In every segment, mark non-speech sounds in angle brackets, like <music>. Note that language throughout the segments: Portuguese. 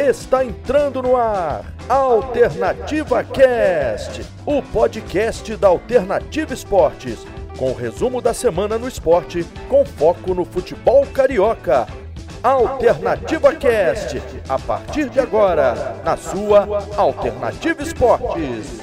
Está entrando no ar Alternativa Cast, o podcast da Alternativa Esportes, com o resumo da semana no esporte, com foco no futebol carioca. Alternativa Cast, a partir de agora, na sua Alternativa Esportes.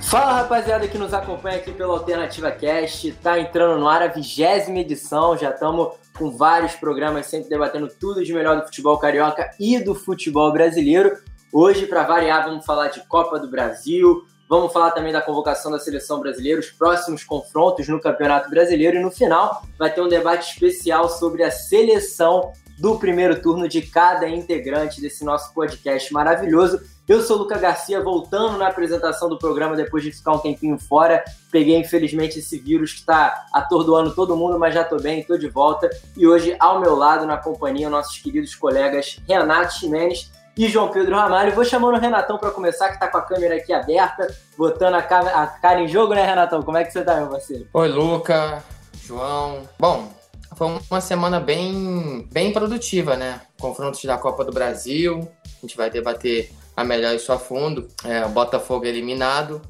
Fala rapaziada que nos acompanha aqui pela Alternativa Cast, tá entrando no ar a vigésima edição, já estamos com vários programas sempre debatendo tudo de melhor do futebol carioca e do futebol brasileiro. Hoje, para variar, vamos falar de Copa do Brasil, vamos falar também da convocação da seleção brasileira, os próximos confrontos no Campeonato Brasileiro e no final vai ter um debate especial sobre a seleção do primeiro turno de cada integrante desse nosso podcast maravilhoso. Eu sou o Luca Garcia, voltando na apresentação do programa depois de ficar um tempinho fora. Peguei, infelizmente, esse vírus que está atordoando todo mundo, mas já estou bem, estou de volta. E hoje, ao meu lado, na companhia, nossos queridos colegas Renato Ximenes e João Pedro Ramalho. Vou chamando o Renatão para começar, que está com a câmera aqui aberta, botando a, cara em jogo, né, Renatão? Como é que você está, meu parceiro? Oi, Luca, João. Bom, foi uma semana bem, bem produtiva, né? Confrontos da Copa do Brasil, a gente vai debater a melhor isso a fundo. É, o Botafogo eliminado.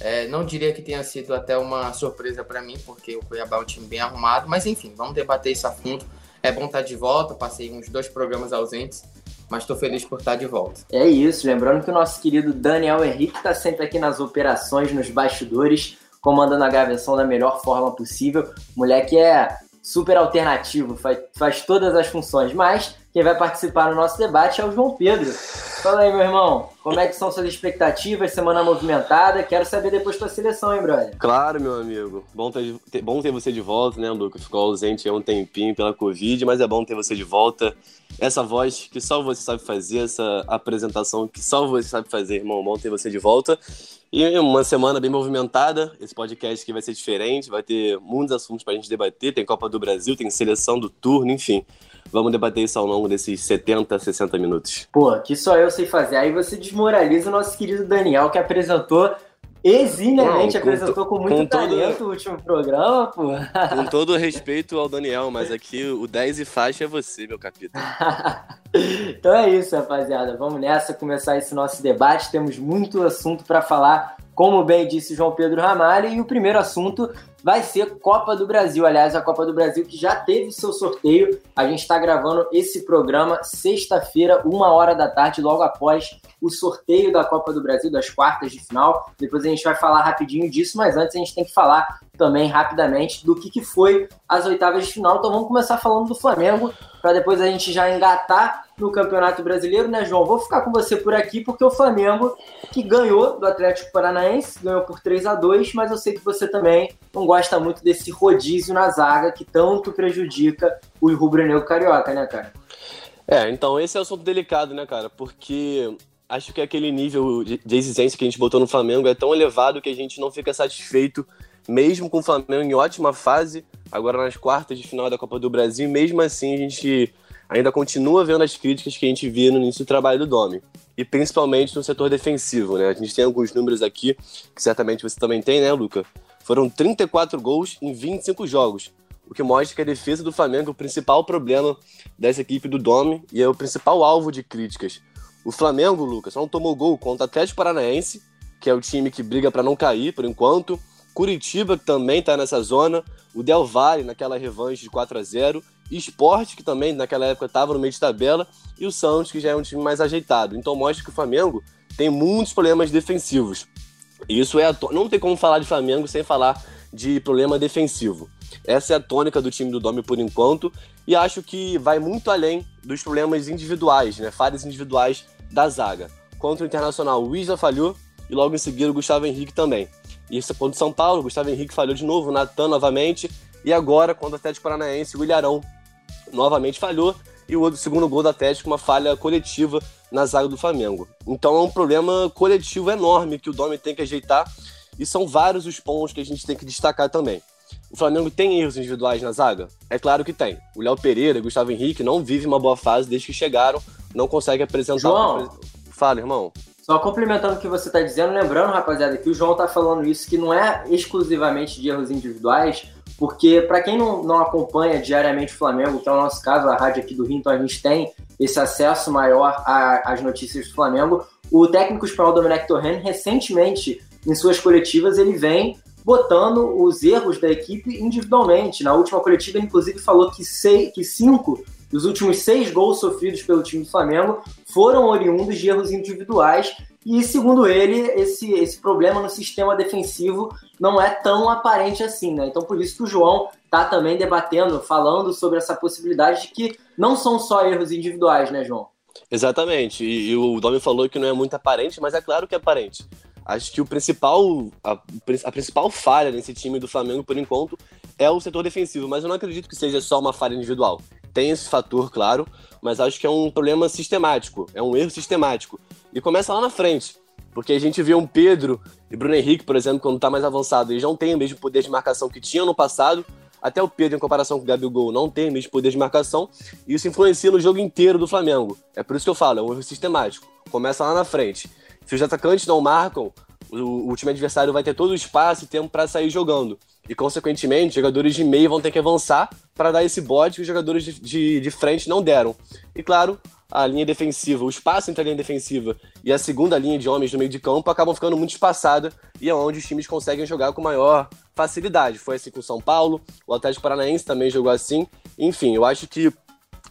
É, não diria que tenha sido até uma surpresa para mim, porque o Cuiabá é um time bem arrumado, mas enfim, vamos debater isso a fundo. É bom estar de volta, passei uns dois programas ausentes, mas estou feliz por estar de volta. É isso, lembrando que o nosso querido Daniel Henrique está sempre aqui nas operações, nos bastidores, comandando a gravação da melhor forma possível. Moleque é super alternativo, faz, faz todas as funções, mas quem vai participar no nosso debate é o João Pedro. Fala aí, meu irmão, como é que são suas expectativas? Semana movimentada. Quero saber depois da seleção, hein, brother? Claro, meu amigo. Bom ter, bom ter você de volta, né, Lucas? Ficou ausente há um tempinho pela Covid, mas é bom ter você de volta. Essa voz que só você sabe fazer, essa apresentação que só você sabe fazer, irmão. Bom ter você de volta. E uma semana bem movimentada. Esse podcast aqui vai ser diferente, vai ter muitos assuntos pra gente debater. Tem Copa do Brasil, tem seleção do turno, enfim. Vamos debater isso ao longo desses 70, 60 minutos. Pô, que só eu sei fazer. Aí você desmoraliza o nosso querido Daniel, que apresentou eximiamente, apresentou com muito com talento todo... o último programa, pô. Com todo respeito ao Daniel, mas aqui o 10 e faixa é você, meu capítulo. <laughs> então é isso, rapaziada. Vamos nessa começar esse nosso debate. Temos muito assunto para falar, como bem disse João Pedro Ramalho, e o primeiro assunto vai ser Copa do Brasil. Aliás, a Copa do Brasil que já teve seu sorteio. A gente está gravando esse programa sexta-feira, uma hora da tarde, logo após o sorteio da Copa do Brasil, das quartas de final. Depois a gente vai falar rapidinho disso, mas antes a gente tem que falar também rapidamente do que, que foi as oitavas de final. Então vamos começar falando do Flamengo, para depois a gente já engatar no Campeonato Brasileiro, né, João? Vou ficar com você por aqui, porque o Flamengo, que ganhou do Atlético Paranaense, ganhou por 3 a 2 mas eu sei que você também não gosta muito desse rodízio na zaga que tanto prejudica o rubro-negro carioca, né, cara? É, então esse é um assunto delicado, né, cara? Porque acho que aquele nível de exigência que a gente botou no Flamengo é tão elevado que a gente não fica satisfeito mesmo com o Flamengo em ótima fase, agora nas quartas de final da Copa do Brasil, mesmo assim a gente ainda continua vendo as críticas que a gente via no início do trabalho do Domi. E principalmente no setor defensivo, né? A gente tem alguns números aqui, que certamente você também tem, né, Luca? Foram 34 gols em 25 jogos, o que mostra que a defesa do Flamengo é o principal problema dessa equipe do Domi e é o principal alvo de críticas. O Flamengo, Lucas, só não tomou gol contra o Atlético Paranaense, que é o time que briga para não cair por enquanto, Curitiba, que também está nessa zona, o Del Valle naquela revanche de 4 a 0 Esporte, que também naquela época estava no meio de tabela, e o Santos, que já é um time mais ajeitado. Então mostra que o Flamengo tem muitos problemas defensivos. Isso é. Não tem como falar de Flamengo sem falar de problema defensivo. Essa é a tônica do time do Domi por enquanto, e acho que vai muito além dos problemas individuais, né? Falhas individuais da zaga. Contra o Internacional, o Isla falhou, e logo em seguida o Gustavo Henrique também. Isso contra o São Paulo, o Gustavo Henrique falhou de novo, o Natan novamente, e agora contra o Atlético Paranaense, o Ilharão novamente falhou, e o outro, segundo gol do Atlético, uma falha coletiva na zaga do Flamengo. Então é um problema coletivo enorme que o Domi tem que ajeitar, e são vários os pontos que a gente tem que destacar também. O Flamengo tem erros individuais na zaga? É claro que tem. O Léo Pereira e o Gustavo Henrique não vivem uma boa fase desde que chegaram, não conseguem apresentar. João, Fala, irmão. Só complementando o que você está dizendo, lembrando, rapaziada, que o João está falando isso, que não é exclusivamente de erros individuais, porque para quem não, não acompanha diariamente o Flamengo, que é o nosso caso, a rádio aqui do Rio, então a gente tem esse acesso maior às notícias do Flamengo. O técnico espanhol Domenech Torren, recentemente, em suas coletivas, ele vem botando os erros da equipe individualmente. Na última coletiva, ele inclusive falou que, seis, que cinco dos últimos seis gols sofridos pelo time do Flamengo foram oriundos de erros individuais. E, segundo ele, esse, esse problema no sistema defensivo não é tão aparente assim, né? Então, por isso que o João está também debatendo, falando sobre essa possibilidade de que não são só erros individuais, né, João? Exatamente. E, e o Domi falou que não é muito aparente, mas é claro que é aparente. Acho que o principal, a, a, principal falha nesse time do Flamengo, por enquanto, é o setor defensivo. Mas eu não acredito que seja só uma falha individual. Tem esse fator, claro, mas acho que é um problema sistemático, é um erro sistemático. E começa lá na frente. Porque a gente vê um Pedro e Bruno Henrique, por exemplo, quando está mais avançado, eles não têm o mesmo poder de marcação que tinham no passado. Até o Pedro, em comparação com o Gabigol, não tem o mesmo poder de marcação. E isso influencia no jogo inteiro do Flamengo. É por isso que eu falo, é um erro sistemático. Começa lá na frente. Se os atacantes não marcam, o, o time adversário vai ter todo o espaço e tempo para sair jogando. E, consequentemente, jogadores de meio vão ter que avançar para dar esse bote que os jogadores de, de, de, frente não deram. E, claro, a linha defensiva, o espaço entre a linha defensiva e a segunda linha de homens no meio de campo acabam ficando muito espaçada e é onde os times conseguem jogar com maior facilidade. Foi assim com o São Paulo, o Atlético Paranaense também jogou assim. Enfim, eu acho que,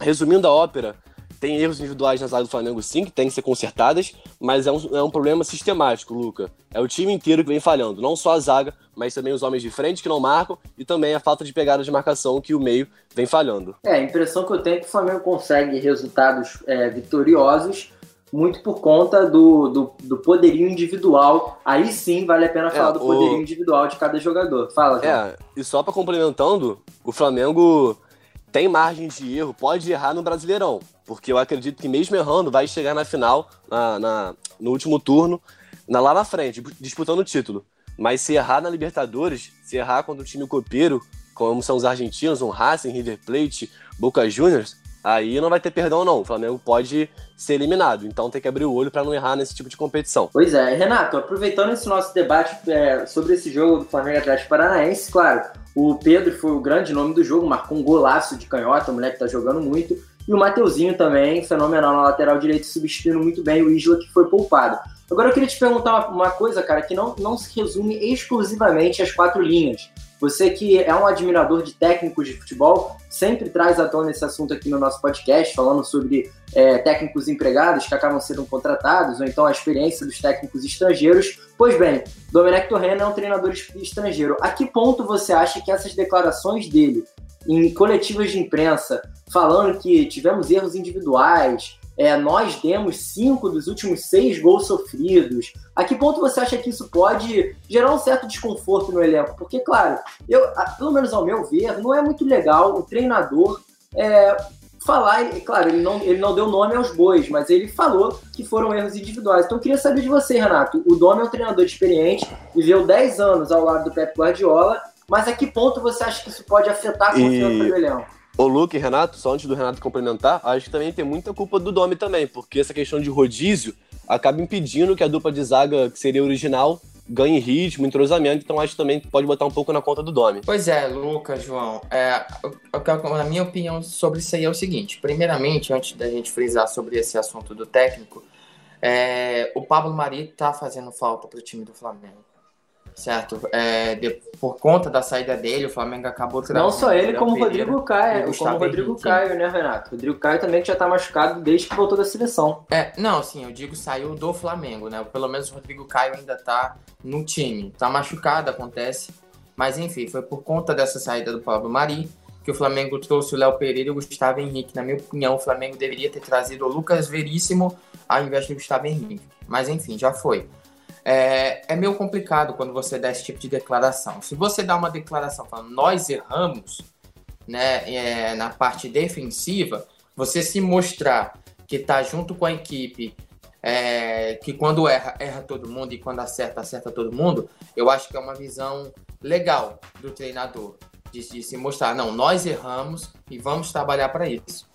resumindo a ópera, tem erros individuais nas áreas do Flamengo, sim, que tem que ser consertadas, mas é um, é um problema sistemático, Luca. É o time inteiro que vem falhando, não só a zaga, mas também os homens de frente que não marcam e também a falta de pegada de marcação que o meio vem falhando. É, a impressão que eu tenho é que o Flamengo consegue resultados é, vitoriosos muito por conta do, do, do, poderio individual. Aí sim vale a pena é, falar do poderio o... individual de cada jogador. Fala, João. É, e só para complementando, o Flamengo tem margem de erro, pode errar no Brasileirão. Porque eu acredito que mesmo errando, vai chegar na final, na, na no último turno, na, lá na frente, disputando o título. Mas se errar na Libertadores, se errar contra o time copeiro, como são os argentinos, um Racing, River Plate, Boca Juniors, aí não vai ter perdão não. O Flamengo pode ser eliminado. Então tem que abrir o olho para não errar nesse tipo de competição. Pois é, Renato, aproveitando esse nosso debate é, sobre esse jogo do Flamengo Atlético Paranaense, claro, o Pedro foi o grande nome do jogo, marcou um golaço de canhota, o moleque tá jogando muito. E o Mateuzinho também, fenomenal na lateral direito, substituindo muito bem o Isla, que foi poupado. Agora eu queria te perguntar uma coisa, cara, que não, não se resume exclusivamente às quatro linhas. Você que é um admirador de técnicos de futebol, sempre traz à tona esse assunto aqui no nosso podcast, falando sobre é, técnicos empregados que acabam sendo contratados, ou então a experiência dos técnicos estrangeiros. Pois bem, Domenech Torrena é um treinador estrangeiro. A que ponto você acha que essas declarações dele em coletivas de imprensa, falando que tivemos erros individuais, é, nós demos cinco dos últimos seis gols sofridos. A que ponto você acha que isso pode gerar um certo desconforto no elenco? Porque, claro, eu, pelo menos ao meu ver, não é muito legal o treinador é, falar, claro, ele não, ele não deu nome aos bois, mas ele falou que foram erros individuais. Então eu queria saber de você, Renato. O Dom é um treinador experiente, viveu 10 anos ao lado do Pep Guardiola, mas a que ponto você acha que isso pode afetar a confiança e... do elenco? O Luke Renato, só antes do Renato complementar, acho que também tem muita culpa do Domi também, porque essa questão de rodízio acaba impedindo que a dupla de zaga, que seria original, ganhe ritmo, entrosamento, então acho que também pode botar um pouco na conta do Domi. Pois é, Lucas, João, é, a minha opinião sobre isso aí é o seguinte, primeiramente, antes da gente frisar sobre esse assunto do técnico, é, o Pablo Mari tá fazendo falta pro time do Flamengo certo? É, de, por conta da saída dele, o Flamengo acabou Não só ele, como o Rodrigo Caio, como o Rodrigo Caio, né, Renato? O Rodrigo Caio também já tá machucado desde que voltou da seleção. É, não, sim, eu digo saiu do Flamengo, né? Pelo menos o Rodrigo Caio ainda tá no time. Tá machucado, acontece. Mas enfim, foi por conta dessa saída do Pablo Mari que o Flamengo trouxe o Léo Pereira e o Gustavo Henrique. Na minha opinião, o Flamengo deveria ter trazido o Lucas Veríssimo ao invés do Gustavo Henrique. Mas enfim, já foi é, é meio complicado quando você dá esse tipo de declaração. Se você dá uma declaração falando nós erramos né, é, na parte defensiva, você se mostrar que está junto com a equipe, é, que quando erra, erra todo mundo e quando acerta, acerta todo mundo, eu acho que é uma visão legal do treinador. De, de se mostrar, não, nós erramos e vamos trabalhar para isso.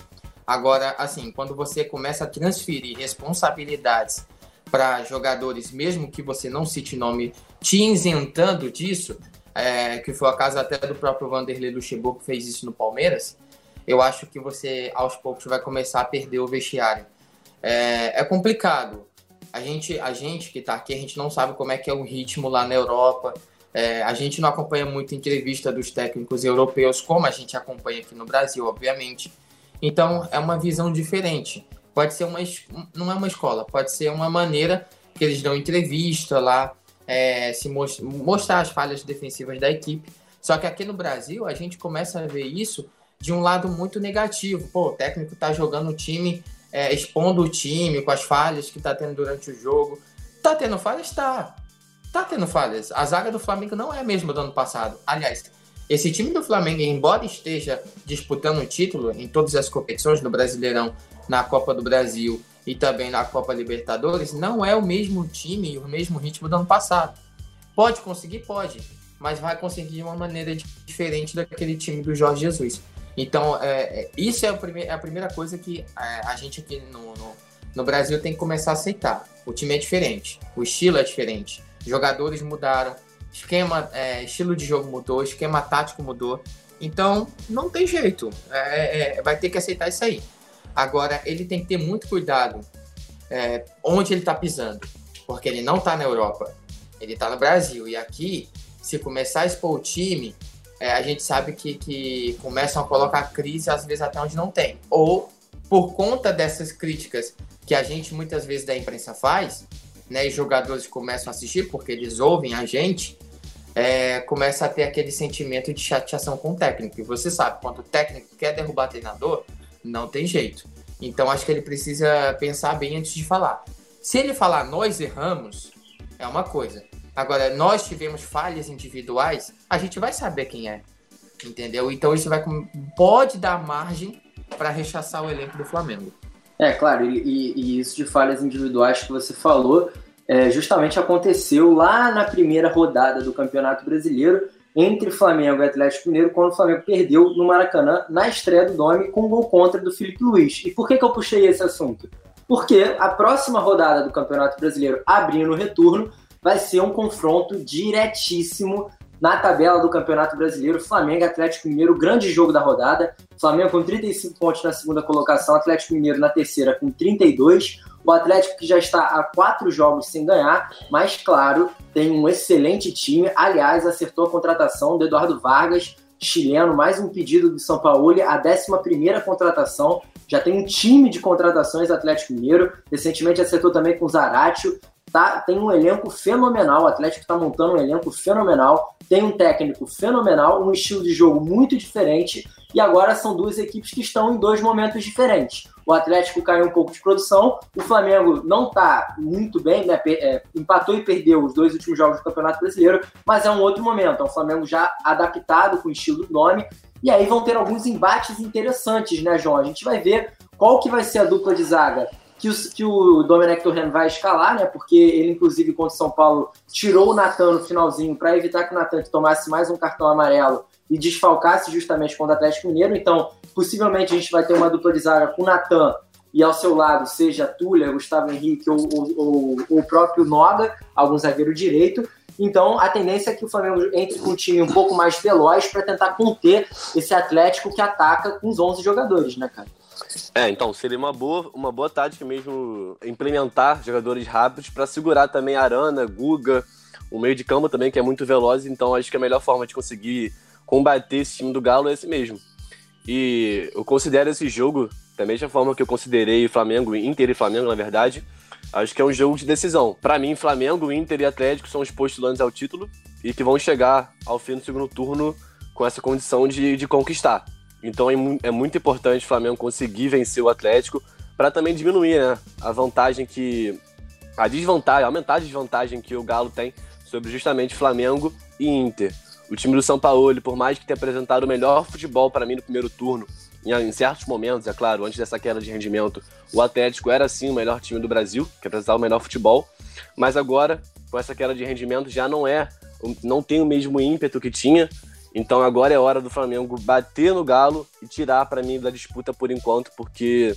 Agora, assim, quando você começa a transferir responsabilidades para jogadores, mesmo que você não cite nome, te isentando disso, é, que foi a casa até do próprio Vanderlei Luxemburgo que fez isso no Palmeiras, eu acho que você aos poucos vai começar a perder o vestiário. É, é complicado. A gente, a gente que está aqui, a gente não sabe como é que é o ritmo lá na Europa. É, a gente não acompanha muito entrevista dos técnicos europeus, como a gente acompanha aqui no Brasil, obviamente. Então, é uma visão diferente. Pode ser uma. Não é uma escola, pode ser uma maneira que eles dão entrevista lá, é, se most mostrar as falhas defensivas da equipe. Só que aqui no Brasil, a gente começa a ver isso de um lado muito negativo. Pô, o técnico tá jogando o time, é, expondo o time com as falhas que tá tendo durante o jogo. Tá tendo falhas? Tá. Tá tendo falhas. A zaga do Flamengo não é a mesma do ano passado. Aliás, esse time do Flamengo, embora esteja disputando o título em todas as competições do Brasileirão, na Copa do Brasil e também na Copa Libertadores, não é o mesmo time e o mesmo ritmo do ano passado. Pode conseguir? Pode, mas vai conseguir de uma maneira diferente daquele time do Jorge Jesus. Então, é, é isso é a, primeira, é a primeira coisa que é, a gente aqui no, no, no Brasil tem que começar a aceitar. O time é diferente, o estilo é diferente, jogadores mudaram, esquema, é, estilo de jogo mudou, esquema tático mudou. Então, não tem jeito. É, é, vai ter que aceitar isso aí. Agora, ele tem que ter muito cuidado é, onde ele está pisando, porque ele não está na Europa, ele está no Brasil. E aqui, se começar a expor o time, é, a gente sabe que, que começam a colocar crise, às vezes até onde não tem. Ou, por conta dessas críticas que a gente muitas vezes da imprensa faz, né, e jogadores começam a assistir porque eles ouvem a gente, é, começa a ter aquele sentimento de chateação com o técnico. E você sabe, quando o técnico quer derrubar treinador, não tem jeito. Então acho que ele precisa pensar bem antes de falar. Se ele falar nós erramos, é uma coisa. Agora, nós tivemos falhas individuais, a gente vai saber quem é. Entendeu? Então isso vai pode dar margem para rechaçar o elenco do Flamengo. É, claro, e, e, isso de falhas individuais que você falou, é, justamente aconteceu lá na primeira rodada do Campeonato Brasileiro entre Flamengo e Atlético Mineiro, quando o Flamengo perdeu no Maracanã na estreia do Domi com um gol contra do Felipe Luiz. E por que, que eu puxei esse assunto? Porque a próxima rodada do Campeonato Brasileiro, abrindo o retorno, vai ser um confronto diretíssimo na tabela do Campeonato Brasileiro, Flamengo Atlético Mineiro, grande jogo da rodada. Flamengo com 35 pontos na segunda colocação, Atlético Mineiro na terceira com 32. O Atlético que já está há quatro jogos sem ganhar, mas claro, tem um excelente time. Aliás, acertou a contratação do Eduardo Vargas, chileno, mais um pedido do São Paulo, a 11 contratação. Já tem um time de contratações Atlético Mineiro. Recentemente acertou também com o Zaratio tá, tem um elenco fenomenal, o Atlético está montando um elenco fenomenal, tem um técnico fenomenal, um estilo de jogo muito diferente, e agora são duas equipes que estão em dois momentos diferentes. O Atlético caiu um pouco de produção, o Flamengo não está muito bem, né? É, empatou e perdeu os dois últimos jogos do Campeonato Brasileiro, mas é um outro momento. É um Flamengo já adaptado com o estilo do nome, e aí vão ter alguns embates interessantes, né, João? A gente vai ver qual que vai ser a dupla de zaga que o, que o Domenech Torrent vai escalar, né? Porque ele, inclusive, contra o São Paulo, tirou o Natan no finalzinho para evitar que o Natan tomasse mais um cartão amarelo e desfalcasse justamente contra o Atlético Mineiro. Então, possivelmente a gente vai ter uma dupla de zaga com o Natan e ao seu lado, seja Túlia, Gustavo Henrique ou, ou, ou o próprio Noga, algum zagueiro direito. Então, a tendência é que o Flamengo entre com um time um pouco mais veloz para tentar conter esse Atlético que ataca com os 11 jogadores, né, cara? É, então seria uma boa, uma boa tática mesmo implementar jogadores rápidos para segurar também Arana, Guga, o meio de campo também que é muito veloz, então acho que a melhor forma de conseguir combater esse time do Galo é esse mesmo. E eu considero esse jogo da mesma forma que eu considerei Flamengo, Inter e Flamengo, na verdade, acho que é um jogo de decisão. Para mim, Flamengo, Inter e Atlético são os postulantes ao título e que vão chegar ao fim do segundo turno com essa condição de, de conquistar. Então é, é muito importante o Flamengo conseguir vencer o Atlético para também diminuir né, a vantagem que. a desvantagem, aumentar a desvantagem que o Galo tem sobre justamente Flamengo e Inter. O time do São Paulo, por mais que tenha apresentado o melhor futebol para mim no primeiro turno, em certos momentos, é claro, antes dessa queda de rendimento, o Atlético era sim o melhor time do Brasil, que apresentava o melhor futebol, mas agora, com essa queda de rendimento, já não é, não tem o mesmo ímpeto que tinha, então agora é hora do Flamengo bater no Galo e tirar para mim da disputa por enquanto, porque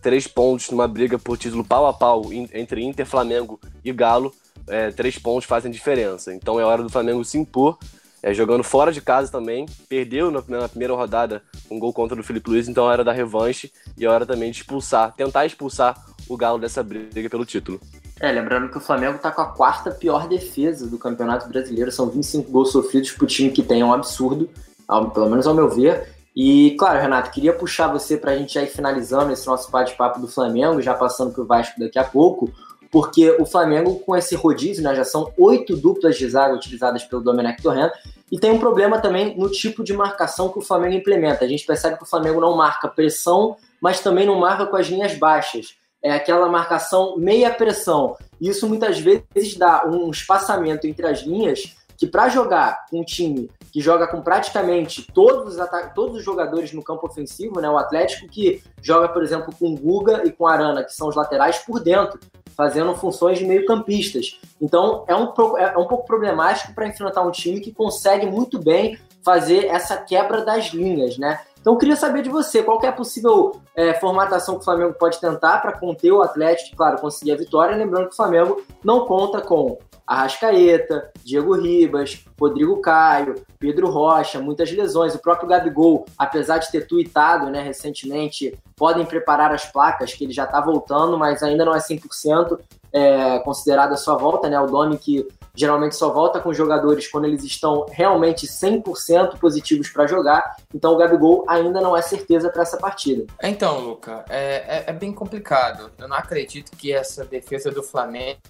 três pontos numa briga por título pau a pau entre Inter, Flamengo e Galo, é, três pontos fazem diferença. Então é hora do Flamengo se impor é, jogando fora de casa também. Perdeu na, na, primeira rodada um gol contra o Felipe Luiz, então era da revanche e hora também de expulsar, tentar expulsar o Galo dessa briga pelo título. É, lembrando que o Flamengo está com a quarta pior defesa do Campeonato Brasileiro, são 25 gols sofridos por time que tem um absurdo, ao, pelo menos ao meu ver. E, claro, Renato, queria puxar você para a gente já ir finalizando esse nosso bate-papo do Flamengo, já passando para o Vasco daqui a pouco porque o Flamengo, com esse rodízio, né, já são oito duplas de zaga utilizadas pelo Domenech Torrent, e tem um problema também no tipo de marcação que o Flamengo implementa. A gente percebe que o Flamengo não marca pressão, mas também não marca com as linhas baixas. É aquela marcação meia pressão. Isso muitas vezes dá um espaçamento entre as linhas que para jogar um time que joga com praticamente todos os, todos os jogadores no campo ofensivo, né? O Atlético que joga, por exemplo, com Guga e com Arana, que são os laterais por dentro fazendo funções de meio-campistas. Então é um, é um pouco problemático para enfrentar um time que consegue muito bem fazer essa quebra das linhas, né? Então eu queria saber de você, qual é a possível é, formatação que o Flamengo pode tentar para conter o Atlético, claro, conseguir a vitória, lembrando que o Flamengo não conta com Arrascaeta, Diego Ribas, Rodrigo Caio, Pedro Rocha, muitas lesões. O próprio Gabigol, apesar de ter tuitado né, recentemente, podem preparar as placas, que ele já está voltando, mas ainda não é 100% é, considerada a sua volta. Né? O Domi que geralmente só volta com jogadores quando eles estão realmente 100% positivos para jogar. Então o Gabigol ainda não é certeza para essa partida. Então, Luca, é, é, é, bem complicado. Eu não acredito que essa defesa do Flamengo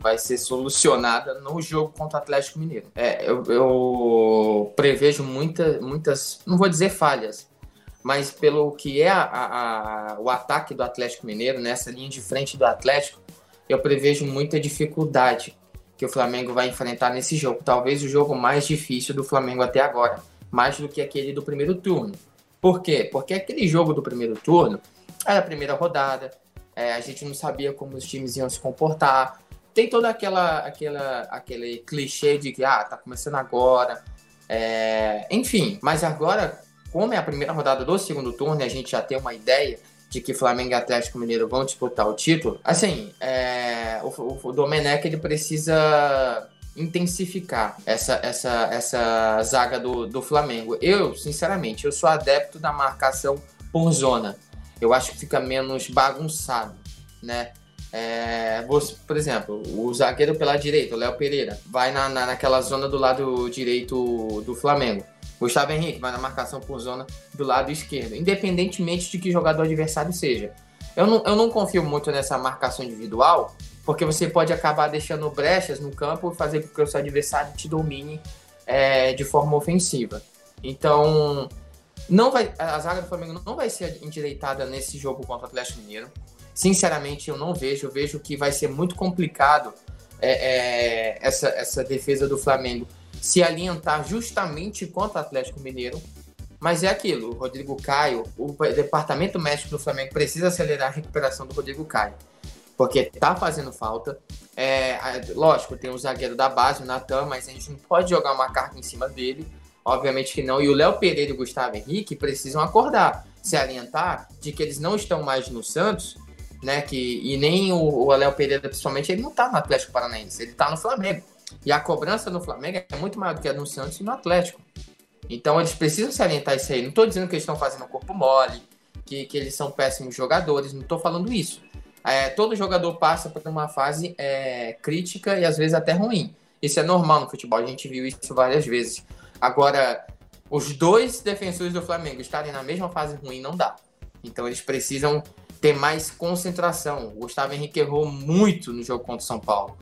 vai ser solucionada no jogo contra o Atlético Mineiro. É, eu, eu prevejo muita, muitas, não vou dizer falhas, mas pelo que é a, a, o ataque do Atlético Mineiro, nessa linha de frente do Atlético, eu prevejo muita dificuldade que o Flamengo vai enfrentar nesse jogo. Talvez o jogo mais difícil do Flamengo até agora, mais do que aquele do primeiro turno. Por quê? Porque aquele jogo do primeiro turno era a primeira rodada, é, a gente não sabia como os times iam se comportar. Tem toda aquela, aquela aquele clichê de que ah, tá começando agora. É, enfim, mas agora, como é a primeira rodada do segundo turno, a gente já tem uma ideia de que Flamengo e Atlético Mineiro vão disputar o título, assim, é, o, o Domenech ele precisa intensificar essa, essa, essa zaga do, do Flamengo. Eu, sinceramente, eu sou adepto da marcação por zona. Eu acho que fica menos bagunçado, né? É, você, por exemplo, o zagueiro pela direita, o Léo Pereira, vai na, na, naquela zona do lado direito do Flamengo. Gustavo Henrique vai na marcação por zona do lado esquerdo, independentemente de que jogador adversário seja. Eu não, eu não confio muito nessa marcação individual, porque você pode acabar deixando brechas no campo e fazer com que o seu adversário te domine é, de forma ofensiva. Então, não vai, a zaga do Flamengo não vai ser endireitada nesse jogo contra o Atlético Mineiro. Sinceramente, eu não vejo. Eu vejo que vai ser muito complicado é, é, essa, essa defesa do Flamengo se alientar justamente contra o Atlético Mineiro. Mas é aquilo, o Rodrigo Caio, o departamento médico do Flamengo precisa acelerar a recuperação do Rodrigo Caio. Porque tá fazendo falta. É, lógico, tem o zagueiro da base, o Natan, mas a gente não pode jogar uma carga em cima dele. Obviamente que não. E o Léo Pereira e o Gustavo Henrique precisam acordar, se alientar de que eles não estão mais no Santos, né? Que, e nem o, o Léo Pereira, principalmente, ele não tá no Atlético Paranaense, ele tá no Flamengo. E a cobrança no Flamengo é muito maior do que a no Santos e no Atlético. Então eles precisam se alientar isso aí. Não estou dizendo que eles estão fazendo corpo mole, que, que eles são péssimos jogadores, não estou falando isso. É, todo jogador passa por uma fase é, crítica e às vezes até ruim. Isso é normal no futebol, a gente viu isso várias vezes. Agora, os dois defensores do Flamengo estarem na mesma fase ruim não dá. Então eles precisam ter mais concentração. O Gustavo Henrique errou muito no jogo contra o São Paulo.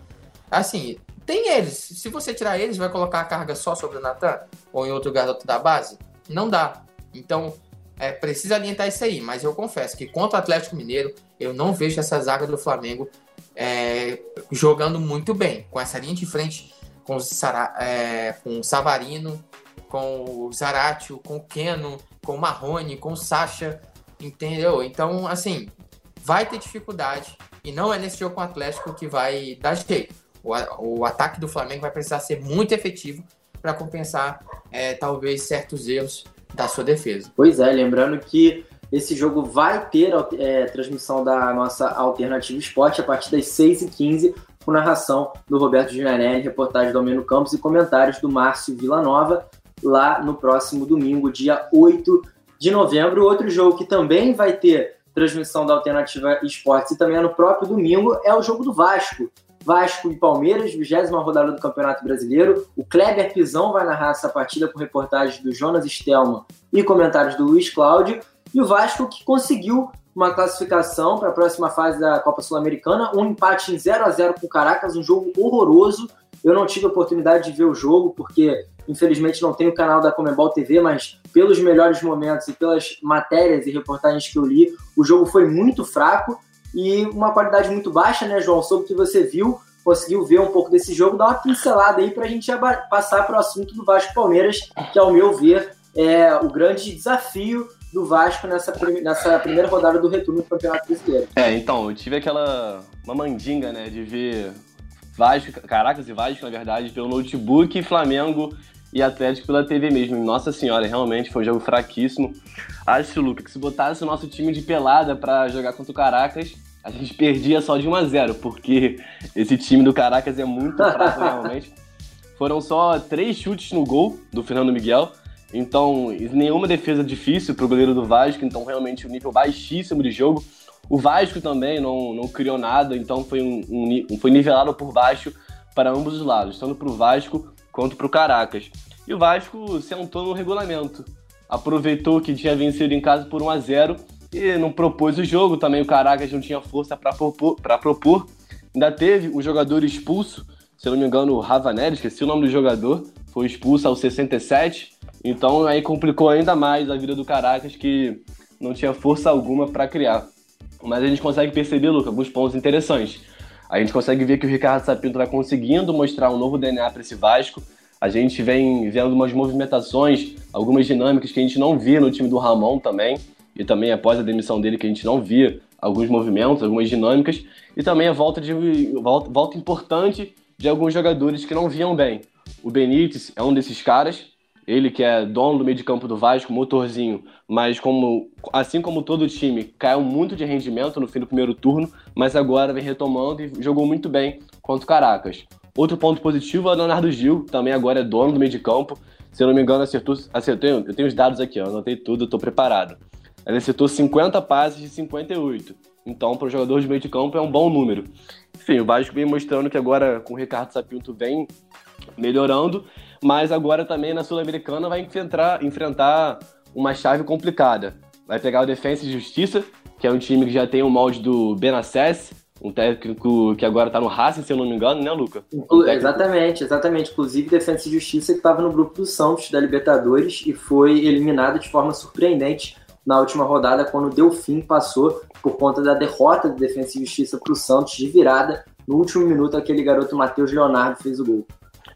Assim, tem eles. Se você tirar eles, vai colocar a carga só sobre o Natan? Ou em outro garoto da base? Não dá. Então, é, precisa alientar isso aí. Mas eu confesso que contra o Atlético Mineiro, eu não vejo essa zaga do Flamengo é, jogando muito bem. Com essa linha de frente com, Sara, é, com o Savarino, com o Zaratio, com o Keno, com o Marrone, com o Sacha, entendeu? Então, assim, vai ter dificuldade. E não é nesse jogo com o Atlético que vai dar jeito o, o ataque do Flamengo vai precisar ser muito efetivo para compensar é, talvez certos erros da sua defesa. Pois é, lembrando que esse jogo vai ter é, transmissão da nossa Alternativa Esporte a partir das 6h15. com narração do Roberto Ginarelli, reportagem do Almeno Campos e comentários do Márcio Villanova, lá no próximo domingo, dia 8 de novembro. Outro jogo que também vai ter transmissão da Alternativa Esportes e também é no próprio domingo é o jogo do Vasco. Vasco e Palmeiras, vigésima rodada do Campeonato Brasileiro. O Kleber Pisão vai narrar essa partida com reportagens do Jonas Stelman e comentários do Luiz Cláudio. E o Vasco que conseguiu uma classificação para a próxima fase da Copa Sul-Americana, um empate em 0 a 0 com o Caracas, um jogo horroroso. Eu não tive a oportunidade de ver o jogo, porque infelizmente não tenho o canal da Comebol TV, mas pelos melhores momentos e pelas matérias e reportagens que eu li, o jogo foi muito fraco e uma qualidade muito baixa, né, João? Soube que você viu, conseguiu ver um pouco desse jogo, dá uma pincelada aí para a gente passar para o assunto do Vasco Palmeiras, que, ao meu ver, é o grande desafio do Vasco nessa, nessa primeira rodada do retorno do Campeonato Brasileiro. É, então, eu tive aquela uma mandinga, né, de ver Vasco, Caracas e Vasco, na verdade, pelo notebook, Flamengo e Atlético pela TV mesmo. Nossa senhora, realmente foi um jogo fraquíssimo. Acho, Luca, que se botasse o nosso time de pelada para jogar contra o Caracas, a gente perdia só de 1 a 0 porque esse time do Caracas é muito fraco <laughs> realmente. Foram só três chutes no gol do Fernando Miguel. Então, nenhuma defesa difícil para o goleiro do Vasco, então realmente um nível baixíssimo de jogo. O Vasco também não, não criou nada, então foi, um, um foi nivelado por baixo para ambos os lados, tanto para o Vasco quanto para o Caracas. E o Vasco sentou no regulamento. Aproveitou que tinha vencido em casa por 1 a 0 e não propôs o jogo. Também o Caracas não tinha força para propor. Ainda teve o jogador expulso, se não me engano, o Ravanelli, esqueci o nome do jogador, foi expulso aos 67. Então aí complicou ainda mais a vida do Caracas, que não tinha força alguma para criar. Mas a gente consegue perceber, Luca, alguns pontos interessantes. A gente consegue ver que o Ricardo Sapinto está conseguindo mostrar um novo DNA para esse Vasco. A gente vem vendo umas movimentações, algumas dinâmicas que a gente não via no time do Ramon também, e também após a demissão dele que a gente não via alguns movimentos, algumas dinâmicas, e também a volta de volta, volta importante de alguns jogadores que não viam bem. O Benítez é um desses caras, ele que é dono do meio de campo do Vasco, motorzinho, mas como assim como todo time, caiu muito de rendimento no fim do primeiro turno, mas agora vem retomando e jogou muito bem contra o Caracas. Outro ponto positivo é o Leonardo Gil, também agora é dono do meio de campo. Se eu não me engano, acertou, acertou eu tenho os dados aqui, ó, anotei tudo, estou preparado. Ele acertou 50 passes de 58. Então, para o jogador de meio de campo é um bom número. Enfim, o Vasco vem mostrando que agora com o Ricardo Sapinto vem melhorando mas agora também na Sul-Americana vai enfrentar, enfrentar uma chave complicada. Vai pegar o Defensa e Justiça, que é um time que já tem o molde do Benassés, um técnico que agora está no Racing, se eu não me engano, né, Luca? Um exatamente, exatamente. Inclusive, Defensa e Justiça que estava no grupo do Santos da Libertadores e foi eliminado de forma surpreendente na última rodada, quando o Delfim passou por conta da derrota do Defensa e Justiça para o Santos de virada. No último minuto, aquele garoto Matheus Leonardo fez o gol.